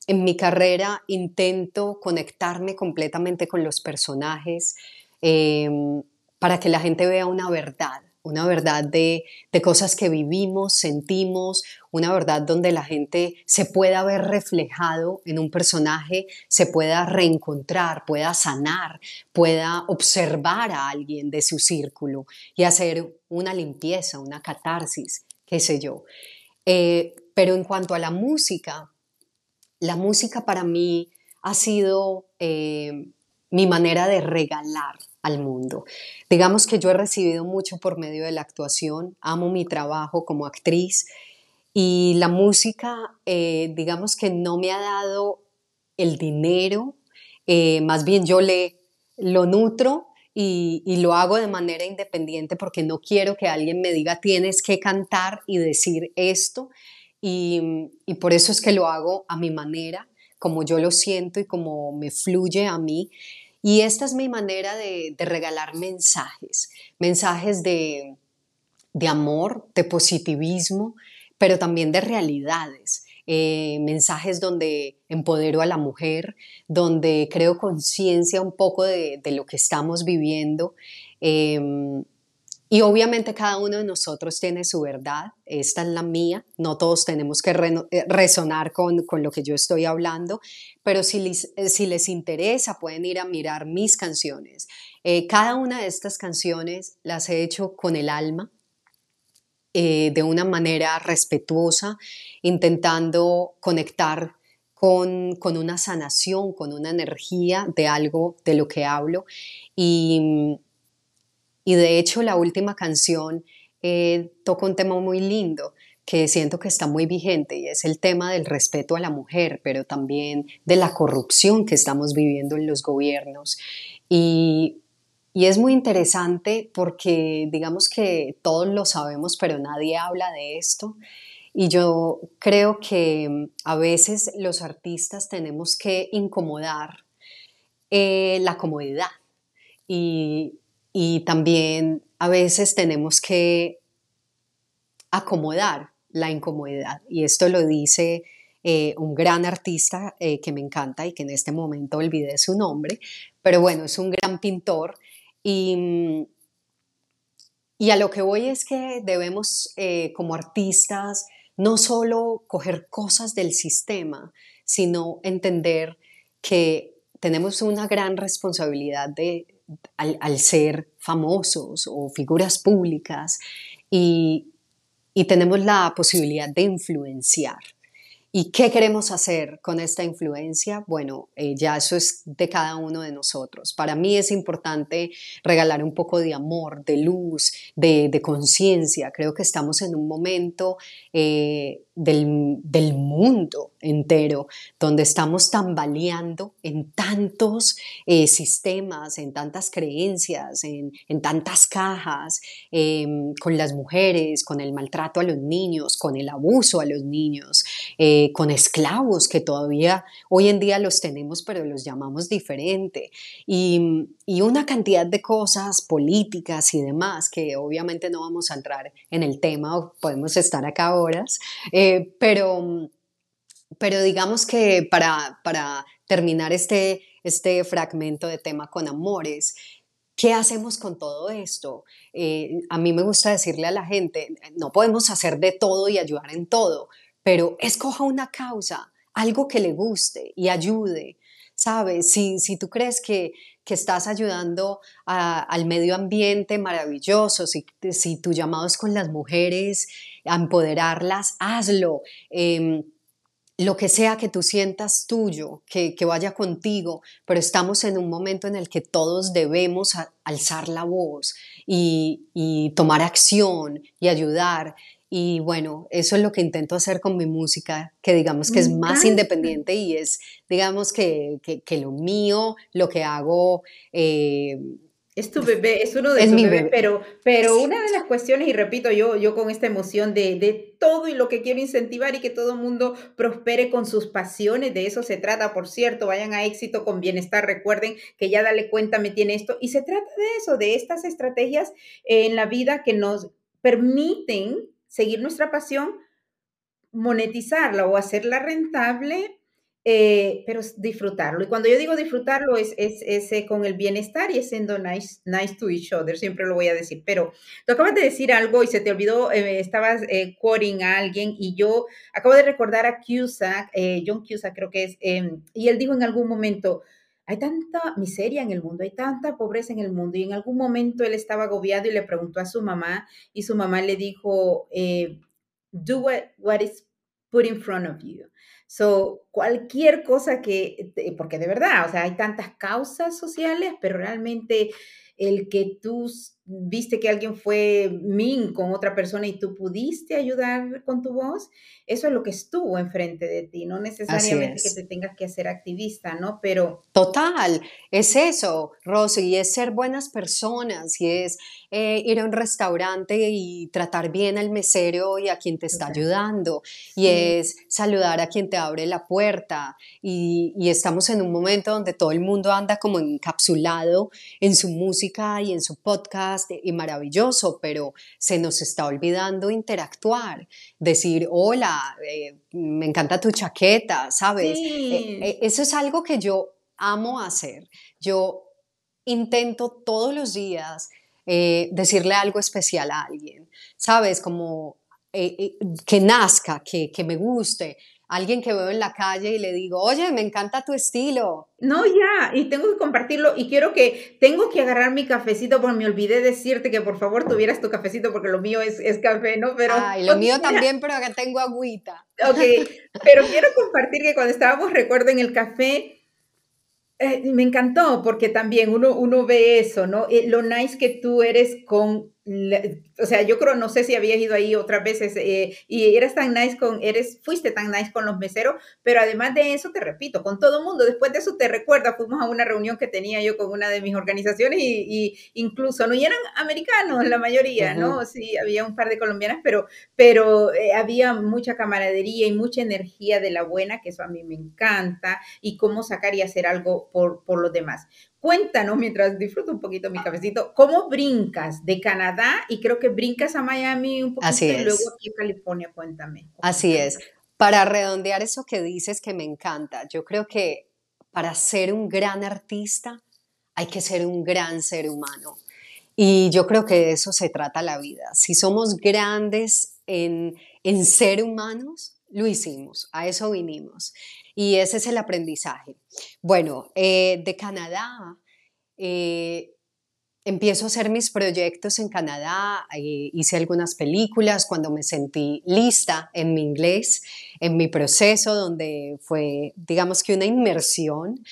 en mi carrera intento conectarme completamente con los personajes em, para que la gente vea una verdad una verdad de, cosas que vivimos, sentimos, una verdad donde la gente se pueda ver reflejado en un personaje, se pueda reencontrar, pueda sanar, pueda observar a alguien de su círculo y hacer una limpieza, una catarsis, qué sé yo. Eh, pero en cuanto a la música, la música para mí ha sido eh, mi manera de regalar al mundo. Digamos que yo he recibido mucho por medio de la actuación, amo mi trabajo como actriz y la música, eh, digamos que no me ha dado el dinero, eh, más bien yo le lo nutro y, lo hago de manera independiente porque no quiero que alguien me diga tienes que cantar y decir esto y, y por eso es que lo hago a mi manera, como yo lo siento y como me fluye a mí. Y esta es mi manera de, regalar mensajes, mensajes de, amor, de positivismo, pero también de realidades. Eh, mensajes donde empodero a la mujer, donde creo conciencia un poco de, lo que estamos viviendo. Em, y obviamente cada uno de nosotros tiene su verdad, esta es la mía, no todos tenemos que eh, resonar con, lo que yo estoy hablando, pero si les, eh, si les interesa pueden ir a mirar mis canciones. Eh, cada una de estas canciones las he hecho con el alma, de una manera respetuosa, intentando conectar con, con, una sanación, con una energía de algo de lo que hablo. Y, y de hecho la última canción eh, toca un tema muy lindo, que siento que está muy vigente y es el tema del respeto a la mujer, pero también de la corrupción que estamos viviendo en los gobiernos. Y, y es muy interesante porque digamos que todos lo sabemos, pero nadie habla de esto. Y yo creo que mm, a veces los artistas tenemos que incomodar eh, la comodidad y, y también a veces tenemos que acomodar la incomodidad. Y esto lo dice eh, un gran artista eh, que me encanta y que en este momento olvidé su nombre, pero bueno, es un gran pintor. Y, y a lo que voy es que debemos eh, como artistas no solo coger cosas del sistema, sino entender que tenemos una gran responsabilidad de, al, ser famosos o figuras públicas y, y tenemos la posibilidad de influenciar. ¿Y qué queremos hacer con esta influencia? Bueno, eh, ya eso es de cada uno de nosotros. Para mí es importante regalar un poco de amor, de luz, de, conciencia. Creo que estamos en un momento eh, del, mundo entero, donde estamos tambaleando en tantos eh, sistemas, en tantas creencias, en, en tantas cajas, em, con las mujeres, con el maltrato a los niños, con el abuso a los niños, eh, con esclavos que todavía hoy en día los tenemos, pero los llamamos diferente, y, y una cantidad de cosas políticas y demás que obviamente no vamos a entrar en el tema, podemos estar acá horas. Eh, pero, pero digamos que para, para terminar este, este fragmento de tema con amores, ¿Qué hacemos con todo esto? Eh, a mí me gusta decirle a la gente, no podemos hacer de todo y ayudar en todo, pero escoja una causa, algo que le guste y ayude. ¿Sabes? Si, si tú crees que, que estás ayudando al medio ambiente, maravilloso. Si, si tu llamado es con las mujeres, empoderarlas, hazlo. Em, lo que sea que tú sientas tuyo, que, vaya contigo, pero estamos en un momento en el que todos debemos alzar la voz y, y tomar acción y ayudar. Y bueno, eso es lo que intento hacer con mi música, que digamos que es más independiente y es, digamos que, que, lo mío, lo que hago. Eh, es tu bebé, es uno de tus bebés, pero, pero una de las cuestiones, y repito, yo, yo con esta emoción de, de todo y lo que quiero incentivar y que todo el mundo prospere con sus pasiones, de eso se trata, por cierto, vayan a éxito con bienestar, recuerden que ya dale cuenta me tiene esto, y se trata de eso, de estas estrategias en la vida que nos permiten seguir nuestra pasión, monetizarla o hacerla rentable, eh, pero disfrutarlo. Y cuando yo digo disfrutarlo es, es, eh, con el bienestar y es siendo nice, nice to each other, siempre lo voy a decir. Pero tú acabas de decir algo y se te olvidó, eh, estabas quoting a alguien y yo acabo de recordar a Cusack, John Cusack creo que es, em, y él dijo en algún momento, hay tanta miseria en el mundo, hay tanta pobreza en el mundo. Y en algún momento él estaba agobiado y le preguntó a su mamá y su mamá le dijo, eh, do what, what is put in front of you. So, cualquier cosa que, porque de verdad, o sea, hay tantas causas sociales, pero realmente el que tú viste que alguien fue min con otra persona y tú pudiste ayudar con tu voz, eso es lo que estuvo enfrente de ti, no necesariamente que te tengas que hacer activista, ¿no? Pero... Total, es eso, Rosy, y es ser buenas personas, y es eh, ir a un restaurante y tratar bien al mesero y a quien te está ayudando, y es saludar a quien te abre la puerta, y, y estamos en un momento donde todo el mundo anda como encapsulado en su música y en su podcast, y maravilloso, pero se nos está olvidando interactuar, decir, hola, eh, me encanta tu chaqueta, ¿sabes? Eh, eh, eso es algo que yo amo hacer. Yo intento todos los días decirle algo especial a alguien, ¿sabes? Como que nazca, que, que me guste alguien que veo en la calle y le digo, oye, me encanta tu estilo. No, ya, y tengo que compartirlo y quiero que, tengo que agarrar mi cafecito porque me olvidé decirte que por favor tuvieras tu cafecito porque lo mío es, es café, ¿no? Pero... Ay, lo mío también, pero acá tengo agüita. Ok, pero quiero compartir que cuando estábamos, recuerdo, en el café, eh, me encantó porque también uno, uno ve eso, ¿no? Eh, lo nice que tú eres con o sea, yo creo, no sé si habías ido ahí otras veces eh, y eres tan nice con, eres, fuiste tan nice con los meseros, pero además de eso, te repito, con todo el mundo, después de eso te recuerda, fuimos a una reunión que tenía yo con una de mis organizaciones y, incluso, no, y eran americanos la mayoría, ¿no? Sí, había un par de colombianas, pero, pero eh, había mucha camaradería y mucha energía de la buena, que eso a mí me encanta, y cómo sacar y hacer algo por, por los demás. Cuéntanos, mientras disfruto un poquito mi cafecito, ¿cómo brincas de Canadá y creo que brincas a Miami un poquito Así y luego aquí a California? Cuéntame. Así es. Para redondear eso que dices que me encanta, yo creo que para ser un gran artista hay que ser un gran ser humano. Y yo creo que de eso se trata la vida. Si somos grandes en, en ser humanos, lo hicimos, a eso vinimos. Y ese es el aprendizaje. Bueno, eh, de Canadá, eh, empiezo a hacer mis proyectos en Canadá, eh, hice algunas películas cuando me sentí lista en mi inglés, en mi proceso, donde fue, digamos que una inmersión.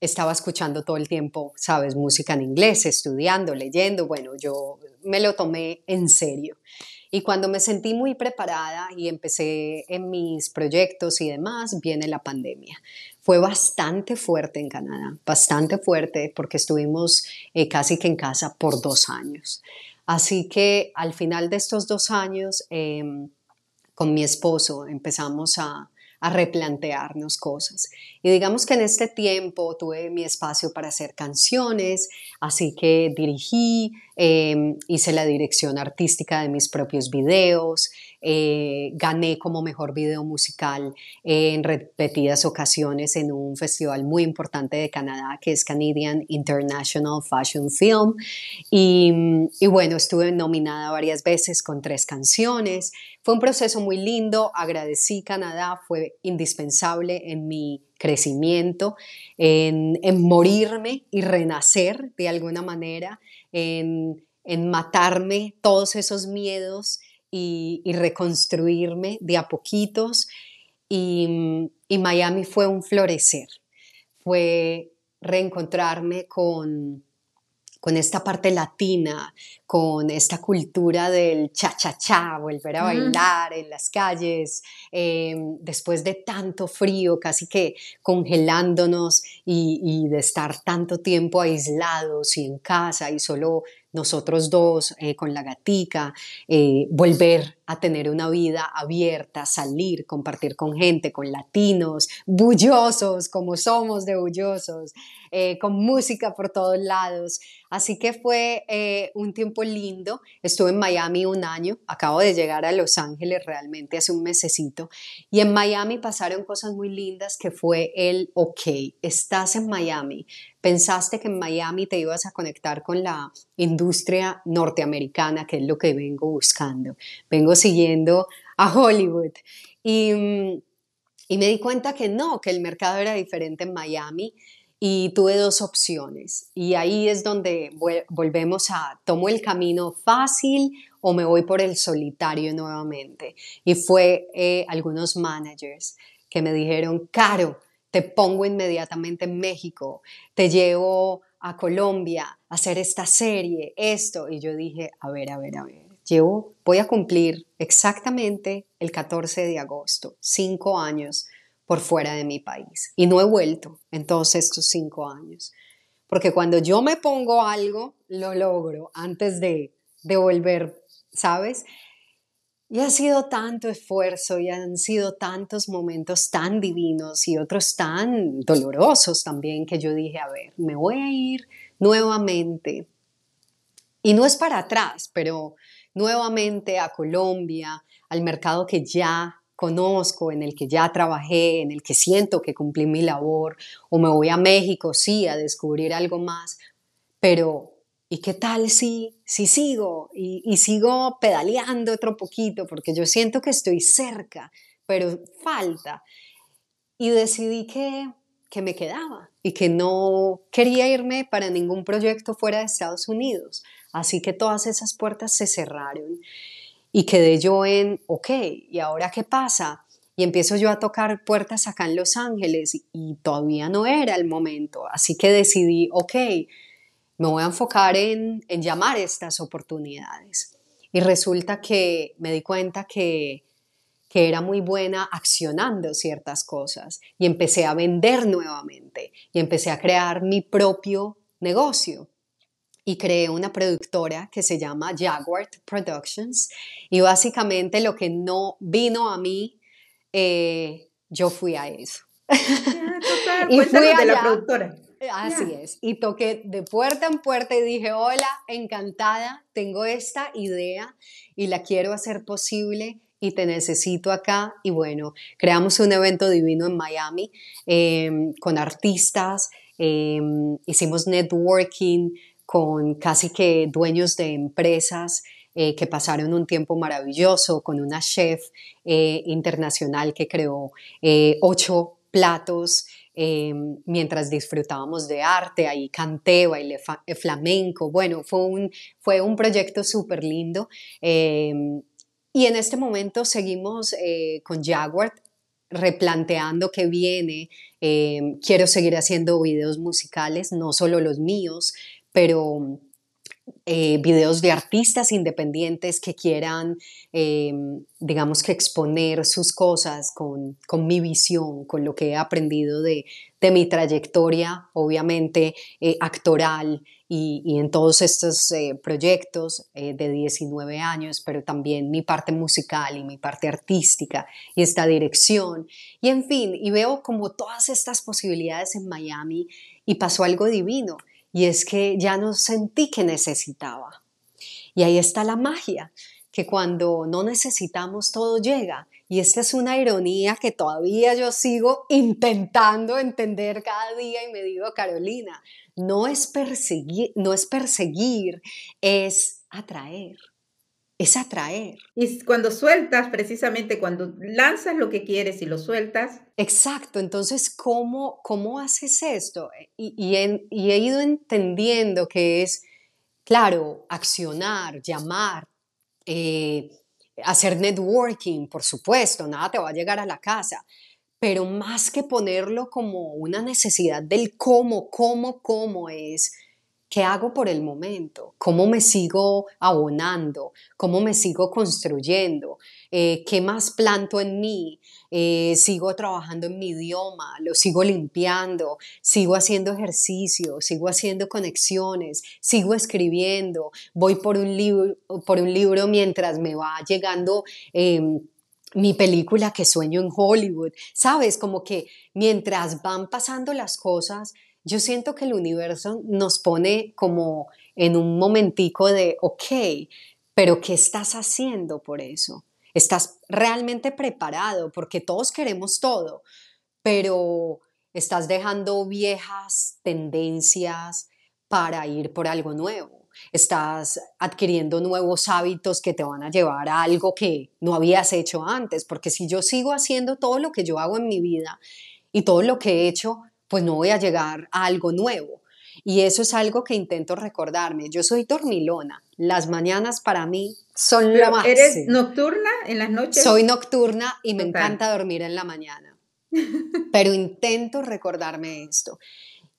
estaba escuchando todo el tiempo, sabes, música en inglés, estudiando, leyendo, bueno, yo me lo tomé en serio. Y cuando me sentí muy preparada y empecé en mis proyectos y demás, viene la pandemia. Fue bastante fuerte en Canadá, bastante fuerte porque estuvimos eh, casi que en casa por dos años. Así que al final de estos dos años, em, con mi esposo empezamos a, a replantearnos cosas. Y digamos que en este tiempo tuve mi espacio para hacer canciones, así que dirigí, em, hice la dirección artística de mis propios videos, eh, gané como mejor video musical en repetidas ocasiones en un festival muy importante de Canadá que es Canadian International Fashion Film. Y, y bueno, estuve nominada varias veces con tres canciones. Fue un proceso muy lindo, agradecí Canadá, fue indispensable en mi crecimiento, en, morirme y renacer de alguna manera, en, matarme todos esos miedos y, reconstruirme de a poquitos. y Miami fue un florecer, fue reencontrarme con con esta parte latina, con esta cultura del cha-cha-cha, volver a bailar en las calles, em, después de tanto frío, casi que congelándonos y, y, de estar tanto tiempo aislados y en casa y solo nosotros dos eh, con la gatica, eh, volver a tener una vida abierta, salir, compartir con gente, con latinos, bullosos como somos de bullosos, eh, con música por todos lados. Así que fue un tiempo lindo. Estuve en Miami un año, acabo de llegar a Los Ángeles realmente hace un mesecito y en Miami pasaron cosas muy lindas que fue el, ok, estás en Miami, pensaste que en Miami te ibas a conectar con la industria norteamericana, que es lo que vengo buscando. Vengo siguiendo a Hollywood. Y, y me di cuenta que no, que el mercado era diferente en Miami y tuve dos opciones. Y ahí es donde volvemos a, tomo el camino fácil o me voy por el solitario nuevamente. Y fue eh, algunos managers que me dijeron, Caro, te pongo inmediatamente en México, te llevo a Colombia a hacer esta serie, esto. Y yo dije, a ver, a ver, a ver, llevo, voy a cumplir exactamente el 14 de agosto, cinco años por fuera de mi país. Y no he vuelto en todos estos cinco años. Porque cuando yo me pongo algo, lo logro antes de, de volver, ¿sabes? Y ha sido tanto esfuerzo y han sido tantos momentos tan divinos y otros tan dolorosos también que yo dije, a ver, me voy a ir nuevamente. Y no es para atrás, pero nuevamente a Colombia, al mercado que ya conozco, en el que ya trabajé, en el que siento que cumplí mi labor, o me voy a México, sí, a descubrir algo más, pero ¿y qué tal si, si sigo y, sigo pedaleando otro poquito? Porque yo siento que estoy cerca, pero falta. Y decidí que, que me quedaba y que no quería irme para ningún proyecto fuera de Estados Unidos. Así que todas esas puertas se cerraron y quedé yo en, ok, ¿y ahora qué pasa? Y empiezo yo a tocar puertas acá en Los Ángeles y todavía no era el momento. Así que decidí, ok, me voy a enfocar en, en llamar estas oportunidades. Y resulta que me di cuenta que, que era muy buena accionando ciertas cosas y empecé a vender nuevamente y empecé a crear mi propio negocio y creé una productora que se llama Jaguar Productions y básicamente lo que no vino a mí, eh, yo fui a eso. total, y fui de la productora. Así es. Y toqué de puerta en puerta y dije, hola, encantada, tengo esta idea y la quiero hacer posible y te necesito acá. Y bueno, creamos un evento divino en Miami em, con artistas, em, hicimos networking con casi que dueños de empresas. Eh, que pasaron un tiempo maravilloso con una chef eh, internacional que creó eh, ocho platos Em, mientras disfrutábamos de arte, ahí canté, bailé eh, flamenco, bueno, fue un, fue un proyecto súper lindo. Em, y en este momento seguimos eh, con Jaguar replanteando qué viene. Em, quiero seguir haciendo videos musicales, no solo los míos, pero eh, videos de artistas independientes que quieran, eh, digamos que exponer sus cosas con, mi visión, con lo que he aprendido de, mi trayectoria, obviamente eh, actoral y, en todos estos proyectos de 19 años, pero también mi parte musical y mi parte artística y esta dirección. Y en fin, y veo como todas estas posibilidades en Miami y pasó algo divino y es que ya no sentí que necesitaba. Y ahí está la magia, que cuando no necesitamos todo llega. Y esta es una ironía que todavía yo sigo intentando entender cada día y me digo, Carolina, no es perseguir, no es perseguir, es atraer es atraer. Y cuando sueltas, precisamente cuando lanzas lo que quieres y lo sueltas. Exacto, entonces, ¿cómo, cómo haces esto? Y, he, ido entendiendo que es, claro, accionar, llamar, eh, hacer networking, por supuesto, nada te va a llegar a la casa, pero más que ponerlo como una necesidad del cómo, cómo, cómo es ¿Qué hago por el momento? ¿Cómo me sigo abonando? ¿Cómo me sigo construyendo? Eh, ¿Qué más planto en mí? Eh, sigo trabajando en mi idioma, lo sigo limpiando, sigo haciendo ejercicio, sigo haciendo conexiones, sigo escribiendo, voy por un libro, por un libro mientras me va llegando em, mi película que sueño en Hollywood. Sabes, como que mientras van pasando las cosas, yo siento que el universo nos pone como en un momentico de, ok, pero ¿qué estás haciendo por eso? ¿Estás realmente preparado? Porque todos queremos todo, pero estás dejando viejas tendencias para ir por algo nuevo. Estás adquiriendo nuevos hábitos que te van a llevar a algo que no habías hecho antes, porque si yo sigo haciendo todo lo que yo hago en mi vida y todo lo que he hecho, pues no voy a llegar a algo nuevo. Y eso es algo que intento recordarme. Yo soy dormilona. Las mañanas para mí son la máxima. ¿Eres nocturna en las noches? Soy nocturna y me encanta dormir en la mañana. Pero intento recordarme esto.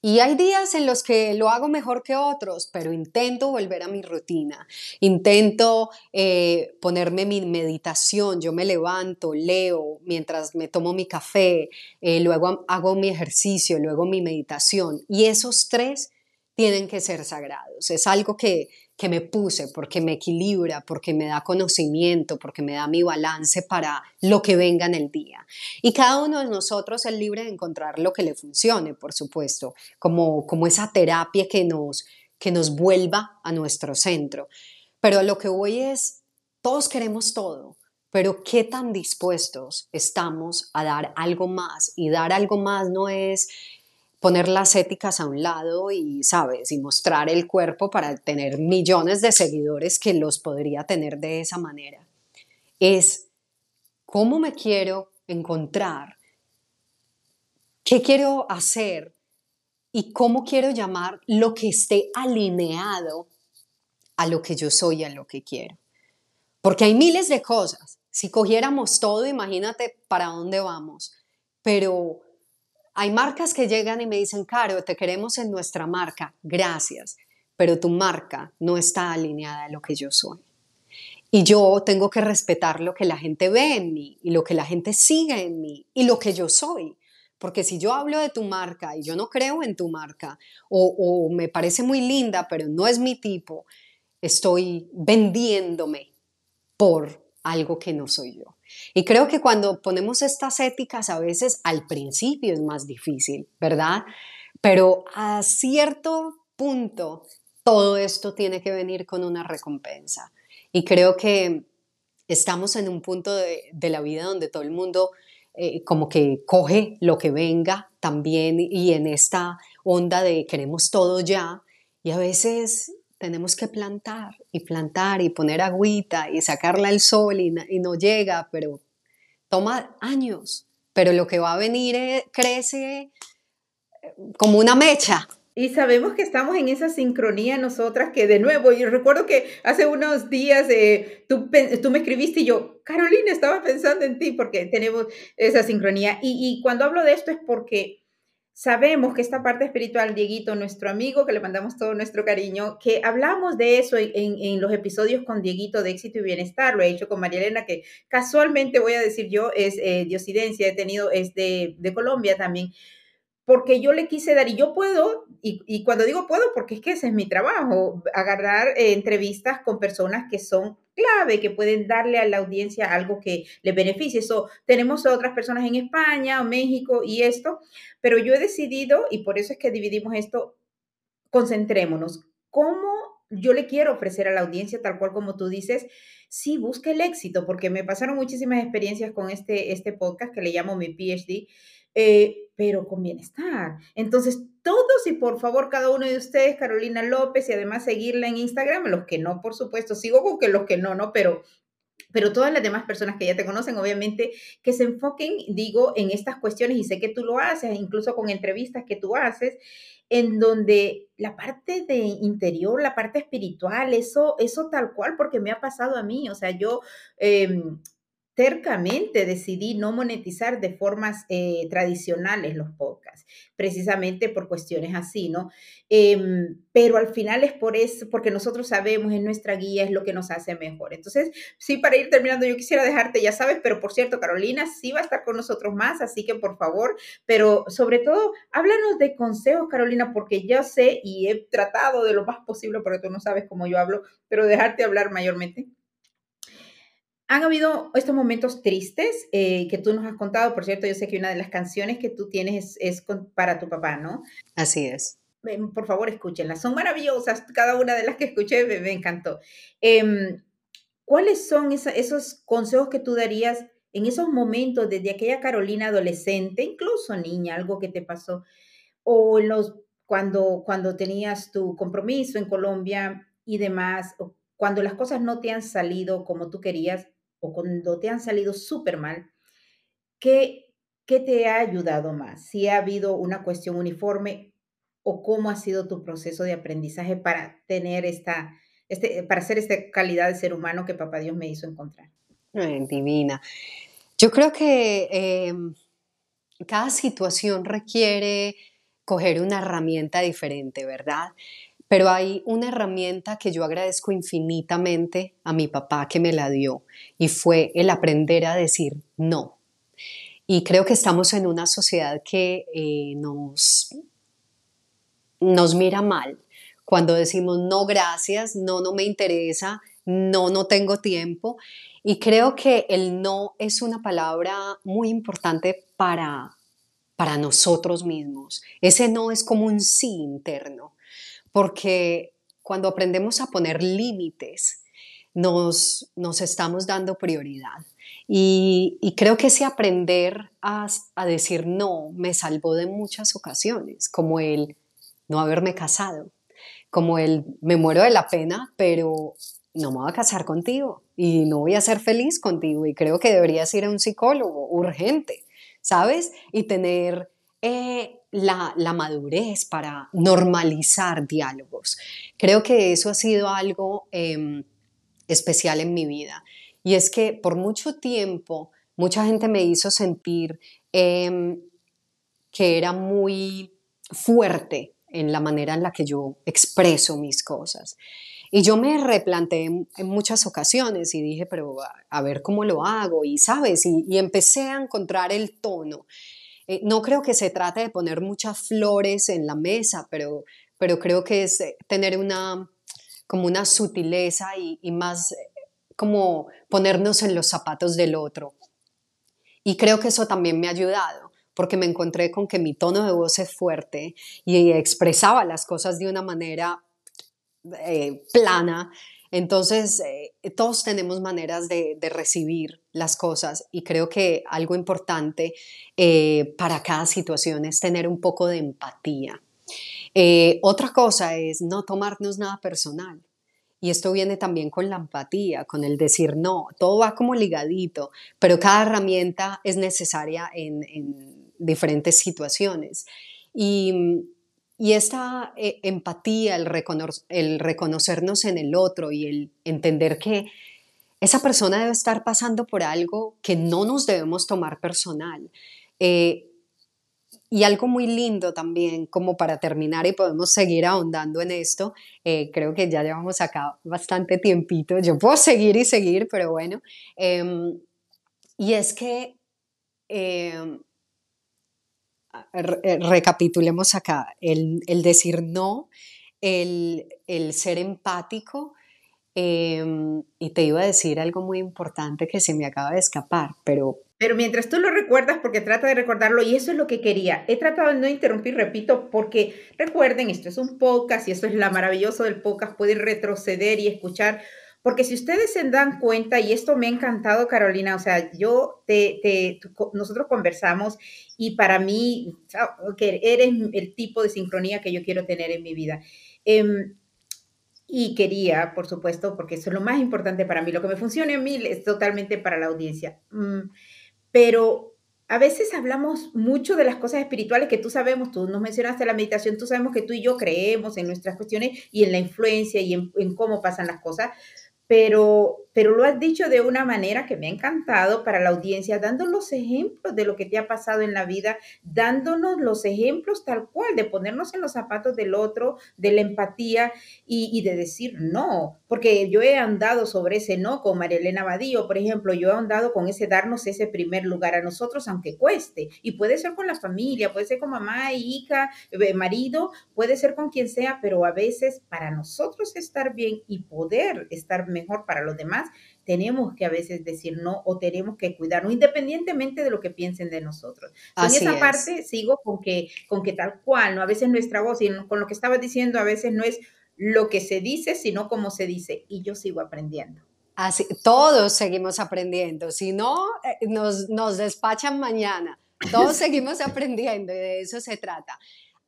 Y hay días en los que lo hago mejor que otros, pero intento volver a mi rutina, intento eh, ponerme mi meditación, yo me levanto, leo mientras me tomo mi café, eh, luego hago mi ejercicio, luego mi meditación. Y esos tres tienen que ser sagrados. Es algo que, que me puse, porque me equilibra, porque me da conocimiento, porque me da mi balance para lo que venga en el día. Y cada uno de nosotros es libre de encontrar lo que le funcione, por supuesto, como, como esa terapia que nos, que nos vuelva a nuestro centro. Pero lo que voy es, todos queremos todo, pero qué tan dispuestos estamos a dar algo más. Y dar algo más no es poner las éticas a un lado y, sabes, y mostrar el cuerpo para tener millones de seguidores que los podría tener de esa manera. Es cómo me quiero encontrar, qué quiero hacer y cómo quiero llamar lo que esté alineado a lo que yo soy, a lo que quiero. Porque hay miles de cosas. Si cogiéramos todo, imagínate para dónde vamos. Pero hay marcas que llegan y me dicen, Caro, te queremos en nuestra marca, gracias, pero tu marca no está alineada a lo que yo soy. Y yo tengo que respetar lo que la gente ve en mí y lo que la gente sigue en mí y lo que yo soy. Porque si yo hablo de tu marca y yo no creo en tu marca o, o me parece muy linda, pero no es mi tipo, estoy vendiéndome por algo que no soy yo. Y creo que cuando ponemos estas éticas a veces al principio es más difícil, ¿verdad? Pero a cierto punto todo esto tiene que venir con una recompensa. Y creo que estamos en un punto de, la vida donde todo el mundo eh, como que coge lo que venga también y en esta onda de queremos todo ya. Y a veces tenemos que plantar y plantar y poner agüita y sacarla al sol y, no llega, pero toma años. Pero lo que va a venir eh, crece eh, como una mecha. Y sabemos que estamos en esa sincronía nosotras, que de nuevo, yo recuerdo que hace unos días eh, tú, tú, me escribiste y yo, Carolina, estaba pensando en ti porque tenemos esa sincronía. Y, y cuando hablo de esto es porque sabemos que esta parte espiritual, Dieguito, nuestro amigo, que le mandamos todo nuestro cariño, que hablamos de eso en, en, los episodios con Dieguito de éxito y bienestar, lo he hecho con María Elena, que casualmente voy a decir yo, es eh, de Occidencia, he tenido, es de, de Colombia también porque yo le quise dar, y yo puedo, y, cuando digo puedo, porque es que ese es mi trabajo, agarrar eh, entrevistas con personas que son clave, que pueden darle a la audiencia algo que le beneficie. Eso, tenemos otras personas en España, México y esto, pero yo he decidido, y por eso es que dividimos esto, concentrémonos. ¿Cómo yo le quiero ofrecer a la audiencia, tal cual como tú dices? Sí, busca el éxito, porque me pasaron muchísimas experiencias con este, este podcast que le llamo mi PhD eh, pero con bienestar. Entonces, todos y por favor, cada uno de ustedes, Carolina López, y además seguirla en Instagram, los que no, por supuesto, sigo con que los que no, no, pero pero todas las demás personas que ya te conocen, obviamente, que se enfoquen, digo, en estas cuestiones, y sé que tú lo haces, incluso con entrevistas que tú haces, en donde la parte de interior, la parte espiritual, eso, eso tal cual, porque me ha pasado a mí, o sea, yo... Em, cercamente decidí no monetizar de formas eh, tradicionales los podcasts, precisamente por cuestiones así, ¿no? Em, pero al final es por eso, porque nosotros sabemos en nuestra guía es lo que nos hace mejor. Entonces, sí, para ir terminando, yo quisiera dejarte, ya sabes, pero por cierto, Carolina sí va a estar con nosotros más, así que por favor, pero sobre todo, háblanos de consejos, Carolina, porque yo sé y he tratado de lo más posible, porque tú no sabes cómo yo hablo, pero dejarte hablar mayormente. Han habido estos momentos tristes eh, que tú nos has contado. Por cierto, yo sé que una de las canciones que tú tienes es, para tu papá, ¿no? Así es. Por favor, escúchenlas. Son maravillosas. Cada una de las que escuché me, encantó. Em, ¿Cuáles son esos consejos que tú darías en esos momentos desde aquella Carolina adolescente, incluso niña, algo que te pasó, o los, cuando, cuando tenías tu compromiso en Colombia y demás, o cuando las cosas no te han salido como tú querías? O cuando te han salido súper mal, ¿qué, ¿qué te ha ayudado más? Si ha habido una cuestión uniforme o cómo ha sido tu proceso de aprendizaje para tener esta, este, para ser esta calidad de ser humano que Papá Dios me hizo encontrar. divina. Yo creo que em, cada situación requiere coger una herramienta diferente, ¿verdad? Pero hay una herramienta que yo agradezco infinitamente a mi papá que me la dio y fue el aprender a decir no. Y creo que estamos en una sociedad que eh, nos, nos mira mal cuando decimos no gracias, no, no me interesa, no, no tengo tiempo. Y creo que el no es una palabra muy importante para, para nosotros mismos. Ese no es como un sí interno porque cuando aprendemos a poner límites, nos, nos estamos dando prioridad. Y, creo que ese aprender a, a, decir no me salvó de muchas ocasiones, como el no haberme casado, como el me muero de la pena, pero no me voy a casar contigo y no voy a ser feliz contigo y creo que deberías ir a un psicólogo urgente, ¿sabes? Y tener eh, la, madurez para normalizar diálogos. Creo que eso ha sido algo em, especial en mi vida. Y es que por mucho tiempo mucha gente me hizo sentir em, que era muy fuerte en la manera en la que yo expreso mis cosas. Y yo me replanteé en, muchas ocasiones y dije, pero a, ver cómo lo hago, y sabes, y, empecé a encontrar el tono. Eh, no creo que se trate de poner muchas flores en la mesa, pero, pero creo que es eh, tener una, como una sutileza y, más como ponernos en los zapatos del otro. Y creo que eso también me ha ayudado porque me encontré con que mi tono de voz es fuerte y expresaba las cosas de una manera eh, plana. Entonces, eh, todos tenemos maneras de, recibir las cosas y creo que algo importante eh, para cada situación es tener un poco de empatía. otra cosa es no tomarnos nada personal. Y esto viene también con la empatía, con el decir no, todo va como ligadito, pero cada herramienta es necesaria en, en diferentes situaciones. Y, y esta eh, empatía, el, el reconocernos en el otro y el entender que esa persona debe estar pasando por algo que no nos debemos tomar personal. Eh, y algo muy lindo también, como para terminar y podemos seguir ahondando en esto, eh, creo que ya llevamos acá bastante tiempito, yo puedo seguir y seguir, pero bueno, em, y es que eh, recapitulemos acá, el, decir no, el, ser empático, em, y te iba a decir algo muy importante que se me acaba de escapar, pero... Pero mientras tú lo recuerdas, porque trata de recordarlo, y eso es lo que quería. He tratado de no interrumpir, repito, porque recuerden, esto es un podcast y esto es la maravilloso del podcast, pueden retroceder y escuchar porque si ustedes se dan cuenta, y esto me ha encantado, Carolina, o sea, yo te, te nosotros conversamos y para mí, que eres el tipo de sincronía que yo quiero tener en mi vida. Em, y quería, por supuesto, porque eso es lo más importante para mí, lo que me funcione a mí es totalmente para la audiencia. Mm, pero a veces hablamos mucho de las cosas espirituales que tú sabemos, tú nos mencionaste la meditación, tú sabemos que tú y yo creemos en nuestras cuestiones y en la influencia y en, en cómo pasan las cosas, pero, pero lo has dicho de una manera que me ha encantado para la audiencia, dando los ejemplos de lo que te ha pasado en la vida, dándonos los ejemplos tal cual, de ponernos en los zapatos del otro, de la empatía y, de decir no, porque yo he andado sobre ese no con María Elena Badillo, por ejemplo, yo he andado con ese darnos ese primer lugar a nosotros, aunque cueste, y puede ser con la familia, puede ser con mamá, hija, eh, marido, puede ser con quien sea, pero a veces para nosotros estar bien y poder estar mejor, mejor para los demás, tenemos que a veces decir no o tenemos que cuidarnos, independientemente de lo que piensen de nosotros. en esa parte sigo con que, con que tal cual, ¿no? A veces nuestra voz, y con lo que estabas diciendo, a veces no es lo que se dice, sino cómo se dice, y yo sigo aprendiendo. Así, todos seguimos aprendiendo, si no, eh, nos, nos despachan mañana, todos seguimos aprendiendo y de eso se trata.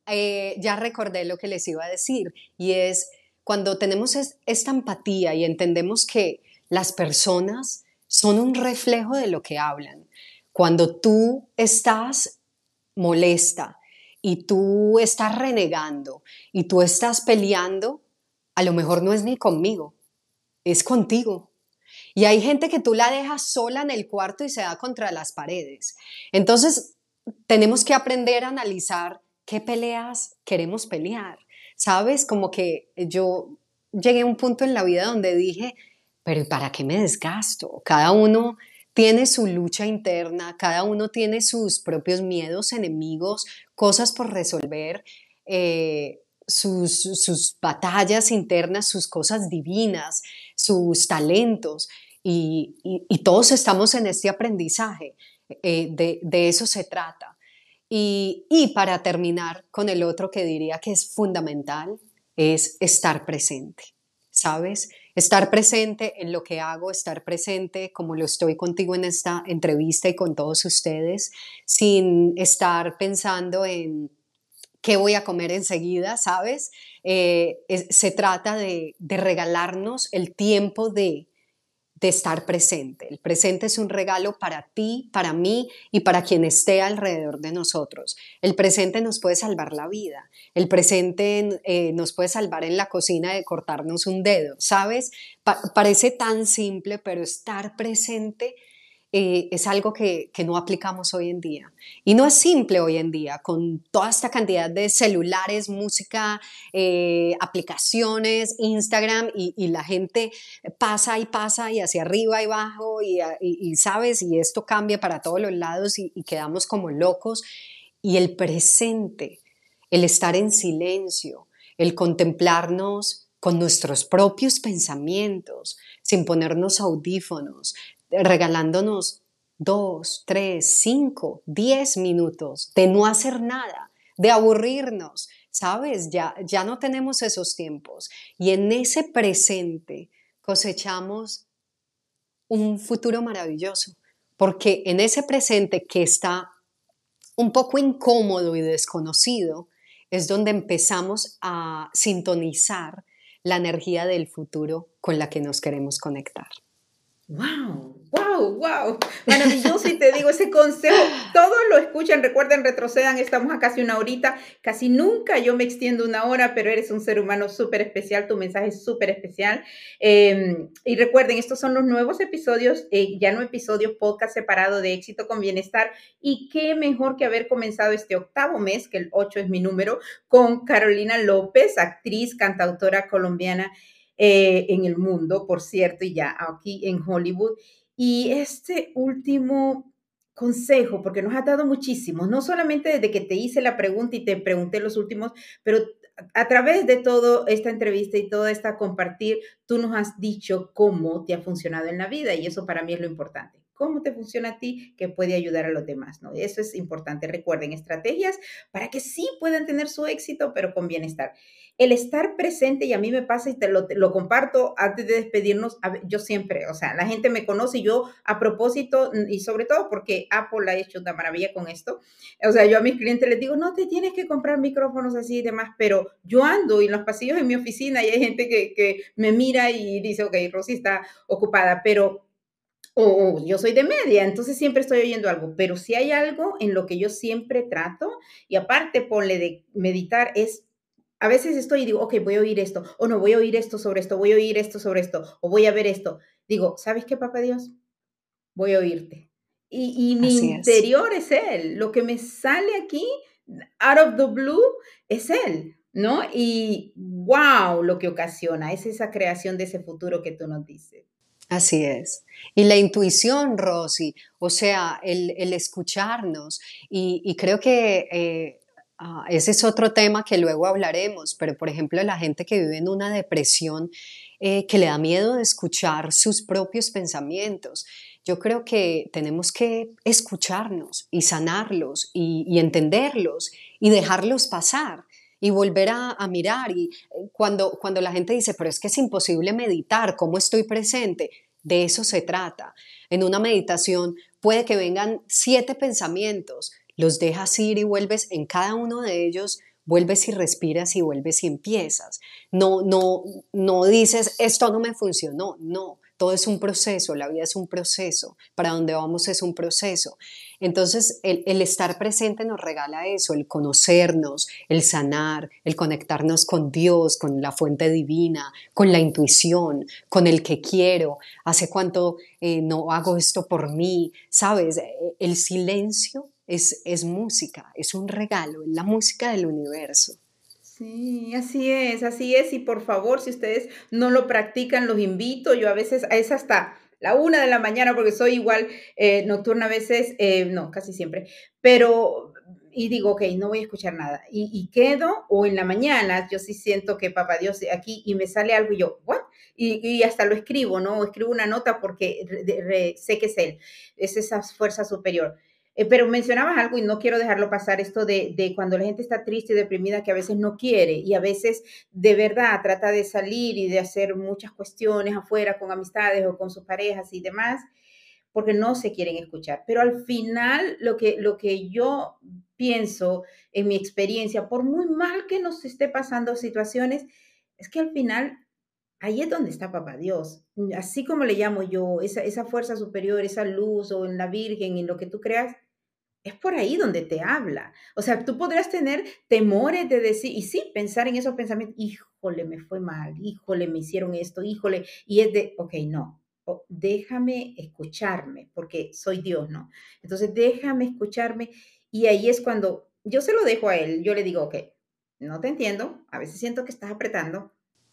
Eh, ya recordé lo que les iba a decir y es cuando tenemos esta empatía y entendemos que las personas son un reflejo de lo que hablan, cuando tú estás molesta y tú estás renegando y tú estás peleando, a lo mejor no es ni conmigo, es contigo. Y hay gente que tú la dejas sola en el cuarto y se da contra las paredes. Entonces, tenemos que aprender a analizar qué peleas queremos pelear ¿sabes? Como que yo llegué a un punto en la vida donde dije, pero ¿para qué me desgasto? Cada uno tiene su lucha interna, cada uno tiene sus propios miedos, enemigos, cosas por resolver, eh, sus, batallas internas, sus cosas divinas, sus talentos, y, todos estamos en este aprendizaje, eh, de, de eso se trata. Y, para terminar con el otro que diría que es fundamental, es estar presente, ¿sabes? Estar presente en lo que hago, estar presente como lo estoy contigo en esta entrevista y con todos ustedes, sin estar pensando en qué voy a comer enseguida, ¿sabes? Eh, se trata de regalarnos el tiempo de de estar presente. El presente es un regalo para ti, para mí y para quien esté alrededor de nosotros. El presente nos puede salvar la vida. El presente eh, nos puede salvar en la cocina de cortarnos un dedo, ¿sabes? parece tan simple, pero estar presente eh, es algo que, no aplicamos hoy en día. Y no es simple hoy en día, con toda esta cantidad de celulares, música, eh, aplicaciones, Instagram, y, la gente pasa y pasa y hacia arriba y abajo, y, sabes, y esto cambia para todos los lados y quedamos como locos. Y el presente, el estar en silencio, el contemplarnos con nuestros propios pensamientos, sin ponernos audífonos, regalándonos dos, tres, cinco, diez minutos de no hacer nada, de aburrirnos, ¿sabes? Ya, ya no tenemos esos tiempos. Y en ese presente cosechamos un futuro maravilloso, porque en ese presente que está un poco incómodo y desconocido, es donde empezamos a sintonizar la energía del futuro con la que nos queremos conectar. ¡Wow! ¡Wow! ¡Wow! Maravilloso y te digo, ese consejo, todos lo escuchan, recuerden, retrocedan, estamos a casi una horita, casi nunca yo me extiendo una hora, pero eres un ser humano súper especial, tu mensaje es súper especial. Em, y recuerden, estos son los nuevos episodios, eh, ya no episodios, podcast separado de éxito con bienestar, y qué mejor que haber comenzado este octavo mes, que el 8 es mi número, con Carolina López, actriz, cantautora colombiana. Eh, en el mundo, por cierto, y ya aquí en Hollywood. Y este último consejo, porque nos ha dado muchísimos, no solamente desde que te hice la pregunta y te pregunté los últimos, pero a través de toda esta entrevista y toda esta compartir, tú nos has dicho cómo te ha funcionado en la vida y eso para mí es lo importante cómo te funciona a ti que puede ayudar a los demás, ¿no? Eso es importante. Recuerden, estrategias para que sí puedan tener su éxito, pero con bienestar. El estar presente, y a mí me pasa y te lo, lo comparto antes de despedirnos, yo siempre, o sea, la gente me conoce y yo a propósito, y sobre todo porque Apple ha hecho una maravilla con esto, o sea, yo a mis clientes les digo, no te tienes que comprar micrófonos así y demás, pero yo ando en los pasillos en mi oficina y hay gente que, que me mira y dice, ok, Rosy está ocupada, pero o yo soy de media, entonces siempre estoy oyendo algo, pero si hay algo en lo que yo siempre trato, y aparte ponle de meditar, es, a veces estoy y digo, ok, voy a oír esto, o no, voy a oír esto sobre esto, voy a oír esto sobre esto, o voy a ver esto. Digo, ¿sabes qué, papá Dios? Voy a oírte. Y, mi interior es. Él, lo que me sale aquí, out of the blue, es Él. ¿No? Y wow, lo que ocasiona es esa creación de ese futuro que tú nos dices. Así es. Y la intuición, Rosy, o sea, el, escucharnos. Y, creo que eh, ah, ese es otro tema que luego hablaremos, pero por ejemplo, la gente que vive en una depresión, eh, que le da miedo de escuchar sus propios pensamientos. Yo creo que tenemos que escucharnos y sanarlos y, entenderlos y dejarlos pasar y volver a, a, mirar. Y eh, cuando, cuando la gente dice, pero es que es imposible meditar, ¿cómo estoy presente? De eso se trata. En una meditación puede que vengan siete pensamientos, los dejas ir y vuelves en cada uno de ellos, vuelves y respiras y vuelves y empiezas. No, no, no dices, esto no me funcionó, no. Todo es un proceso, la vida es un proceso, para donde vamos es un proceso. Entonces, el, estar presente nos regala eso, el conocernos, el sanar, el conectarnos con Dios, con la fuente divina, con la intuición, con el que quiero, hace cuánto eh, no hago esto por mí, ¿sabes? E, el silencio es, es música, es un regalo, es la música del universo. Sí, así es, así es. Y por favor, si ustedes no lo practican, los invito. Yo a veces es hasta la una de la mañana porque soy igual eh, nocturna a veces, eh, no, casi siempre. Pero, y digo, ok, no voy a escuchar nada. Y, quedo, o en la mañana, yo sí siento que papá Dios aquí y me sale algo y yo, ¿what? Y, hasta lo escribo, ¿no? Escribo una nota porque sé que es él, es esa fuerza superior. Eh, pero mencionabas algo y no quiero dejarlo pasar, esto de, de, cuando la gente está triste y deprimida, que a veces no quiere y a veces de verdad trata de salir y de hacer muchas cuestiones afuera con amistades o con sus parejas y demás, porque no se quieren escuchar. Pero al final, lo que, lo que yo pienso en mi experiencia, por muy mal que nos esté pasando situaciones, es que al final ahí es donde está Papá Dios. Así como le llamo yo, esa, esa fuerza superior, esa luz o en la Virgen, en lo que tú creas, es por ahí donde te habla. O sea, tú podrás tener temores de decir, y sí, pensar en esos pensamientos, híjole, me fue mal, híjole, me hicieron esto, híjole, y es de, ok, no, déjame escucharme, porque soy Dios, ¿no? Entonces, déjame escucharme y ahí es cuando yo se lo dejo a él, yo le digo, ok, no te entiendo, a veces siento que estás apretando,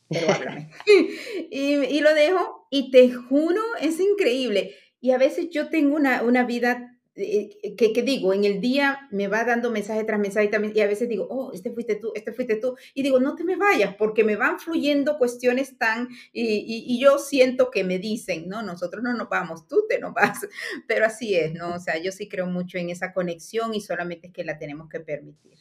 pero háblame. y, y, lo dejo y te juro, es increíble. Y a veces yo tengo una, una vida eh, que, que, digo, en el día me va dando mensaje tras mensaje también, y a veces digo, oh, este fuiste tú, este fuiste tú, y digo, no te me vayas, porque me van fluyendo cuestiones tan, y, y, yo siento que me dicen, no, nosotros no nos vamos, tú te nos vas, pero así es, ¿no? O sea, yo sí creo mucho en esa conexión y solamente es que la tenemos que permitir.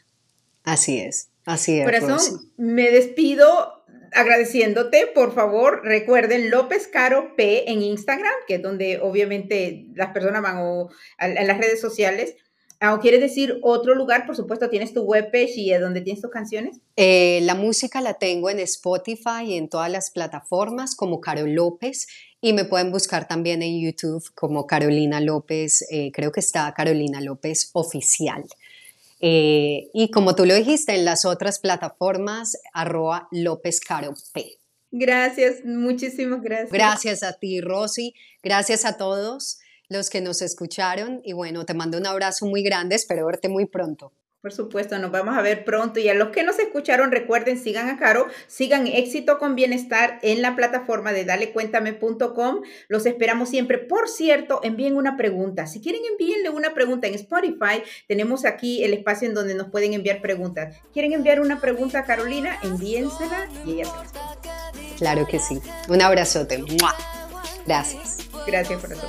Así es, así es. Por eso me despido agradeciéndote, por favor, recuerden López Caro P en Instagram, que es donde obviamente las personas van o, a, las redes sociales. Ah, ¿O quieres decir otro lugar? Por supuesto, tienes tu webpage y es donde tienes tus canciones. Eh, la música la tengo en Spotify y en todas las plataformas como Caro López y me pueden buscar también en YouTube como Carolina López, eh, creo que está Carolina López Oficial. Eh, y como tú lo dijiste, en las otras plataformas, arroba López Caro P. Gracias, muchísimas gracias. Gracias a ti, Rosy. Gracias a todos los que nos escucharon. Y bueno, te mando un abrazo muy grande. Espero verte muy pronto. Por supuesto, nos vamos a ver pronto. Y a los que nos escucharon, recuerden, sigan a Caro, sigan Éxito con Bienestar en la plataforma de dalecuéntame.com. Los esperamos siempre. Por cierto, envíen una pregunta. Si quieren, envíenle una pregunta en Spotify. Tenemos aquí el espacio en donde nos pueden enviar preguntas. ¿Quieren enviar una pregunta a Carolina? Envíensela y ella se Claro que sí. Un abrazote. Gracias. Gracias, corazón.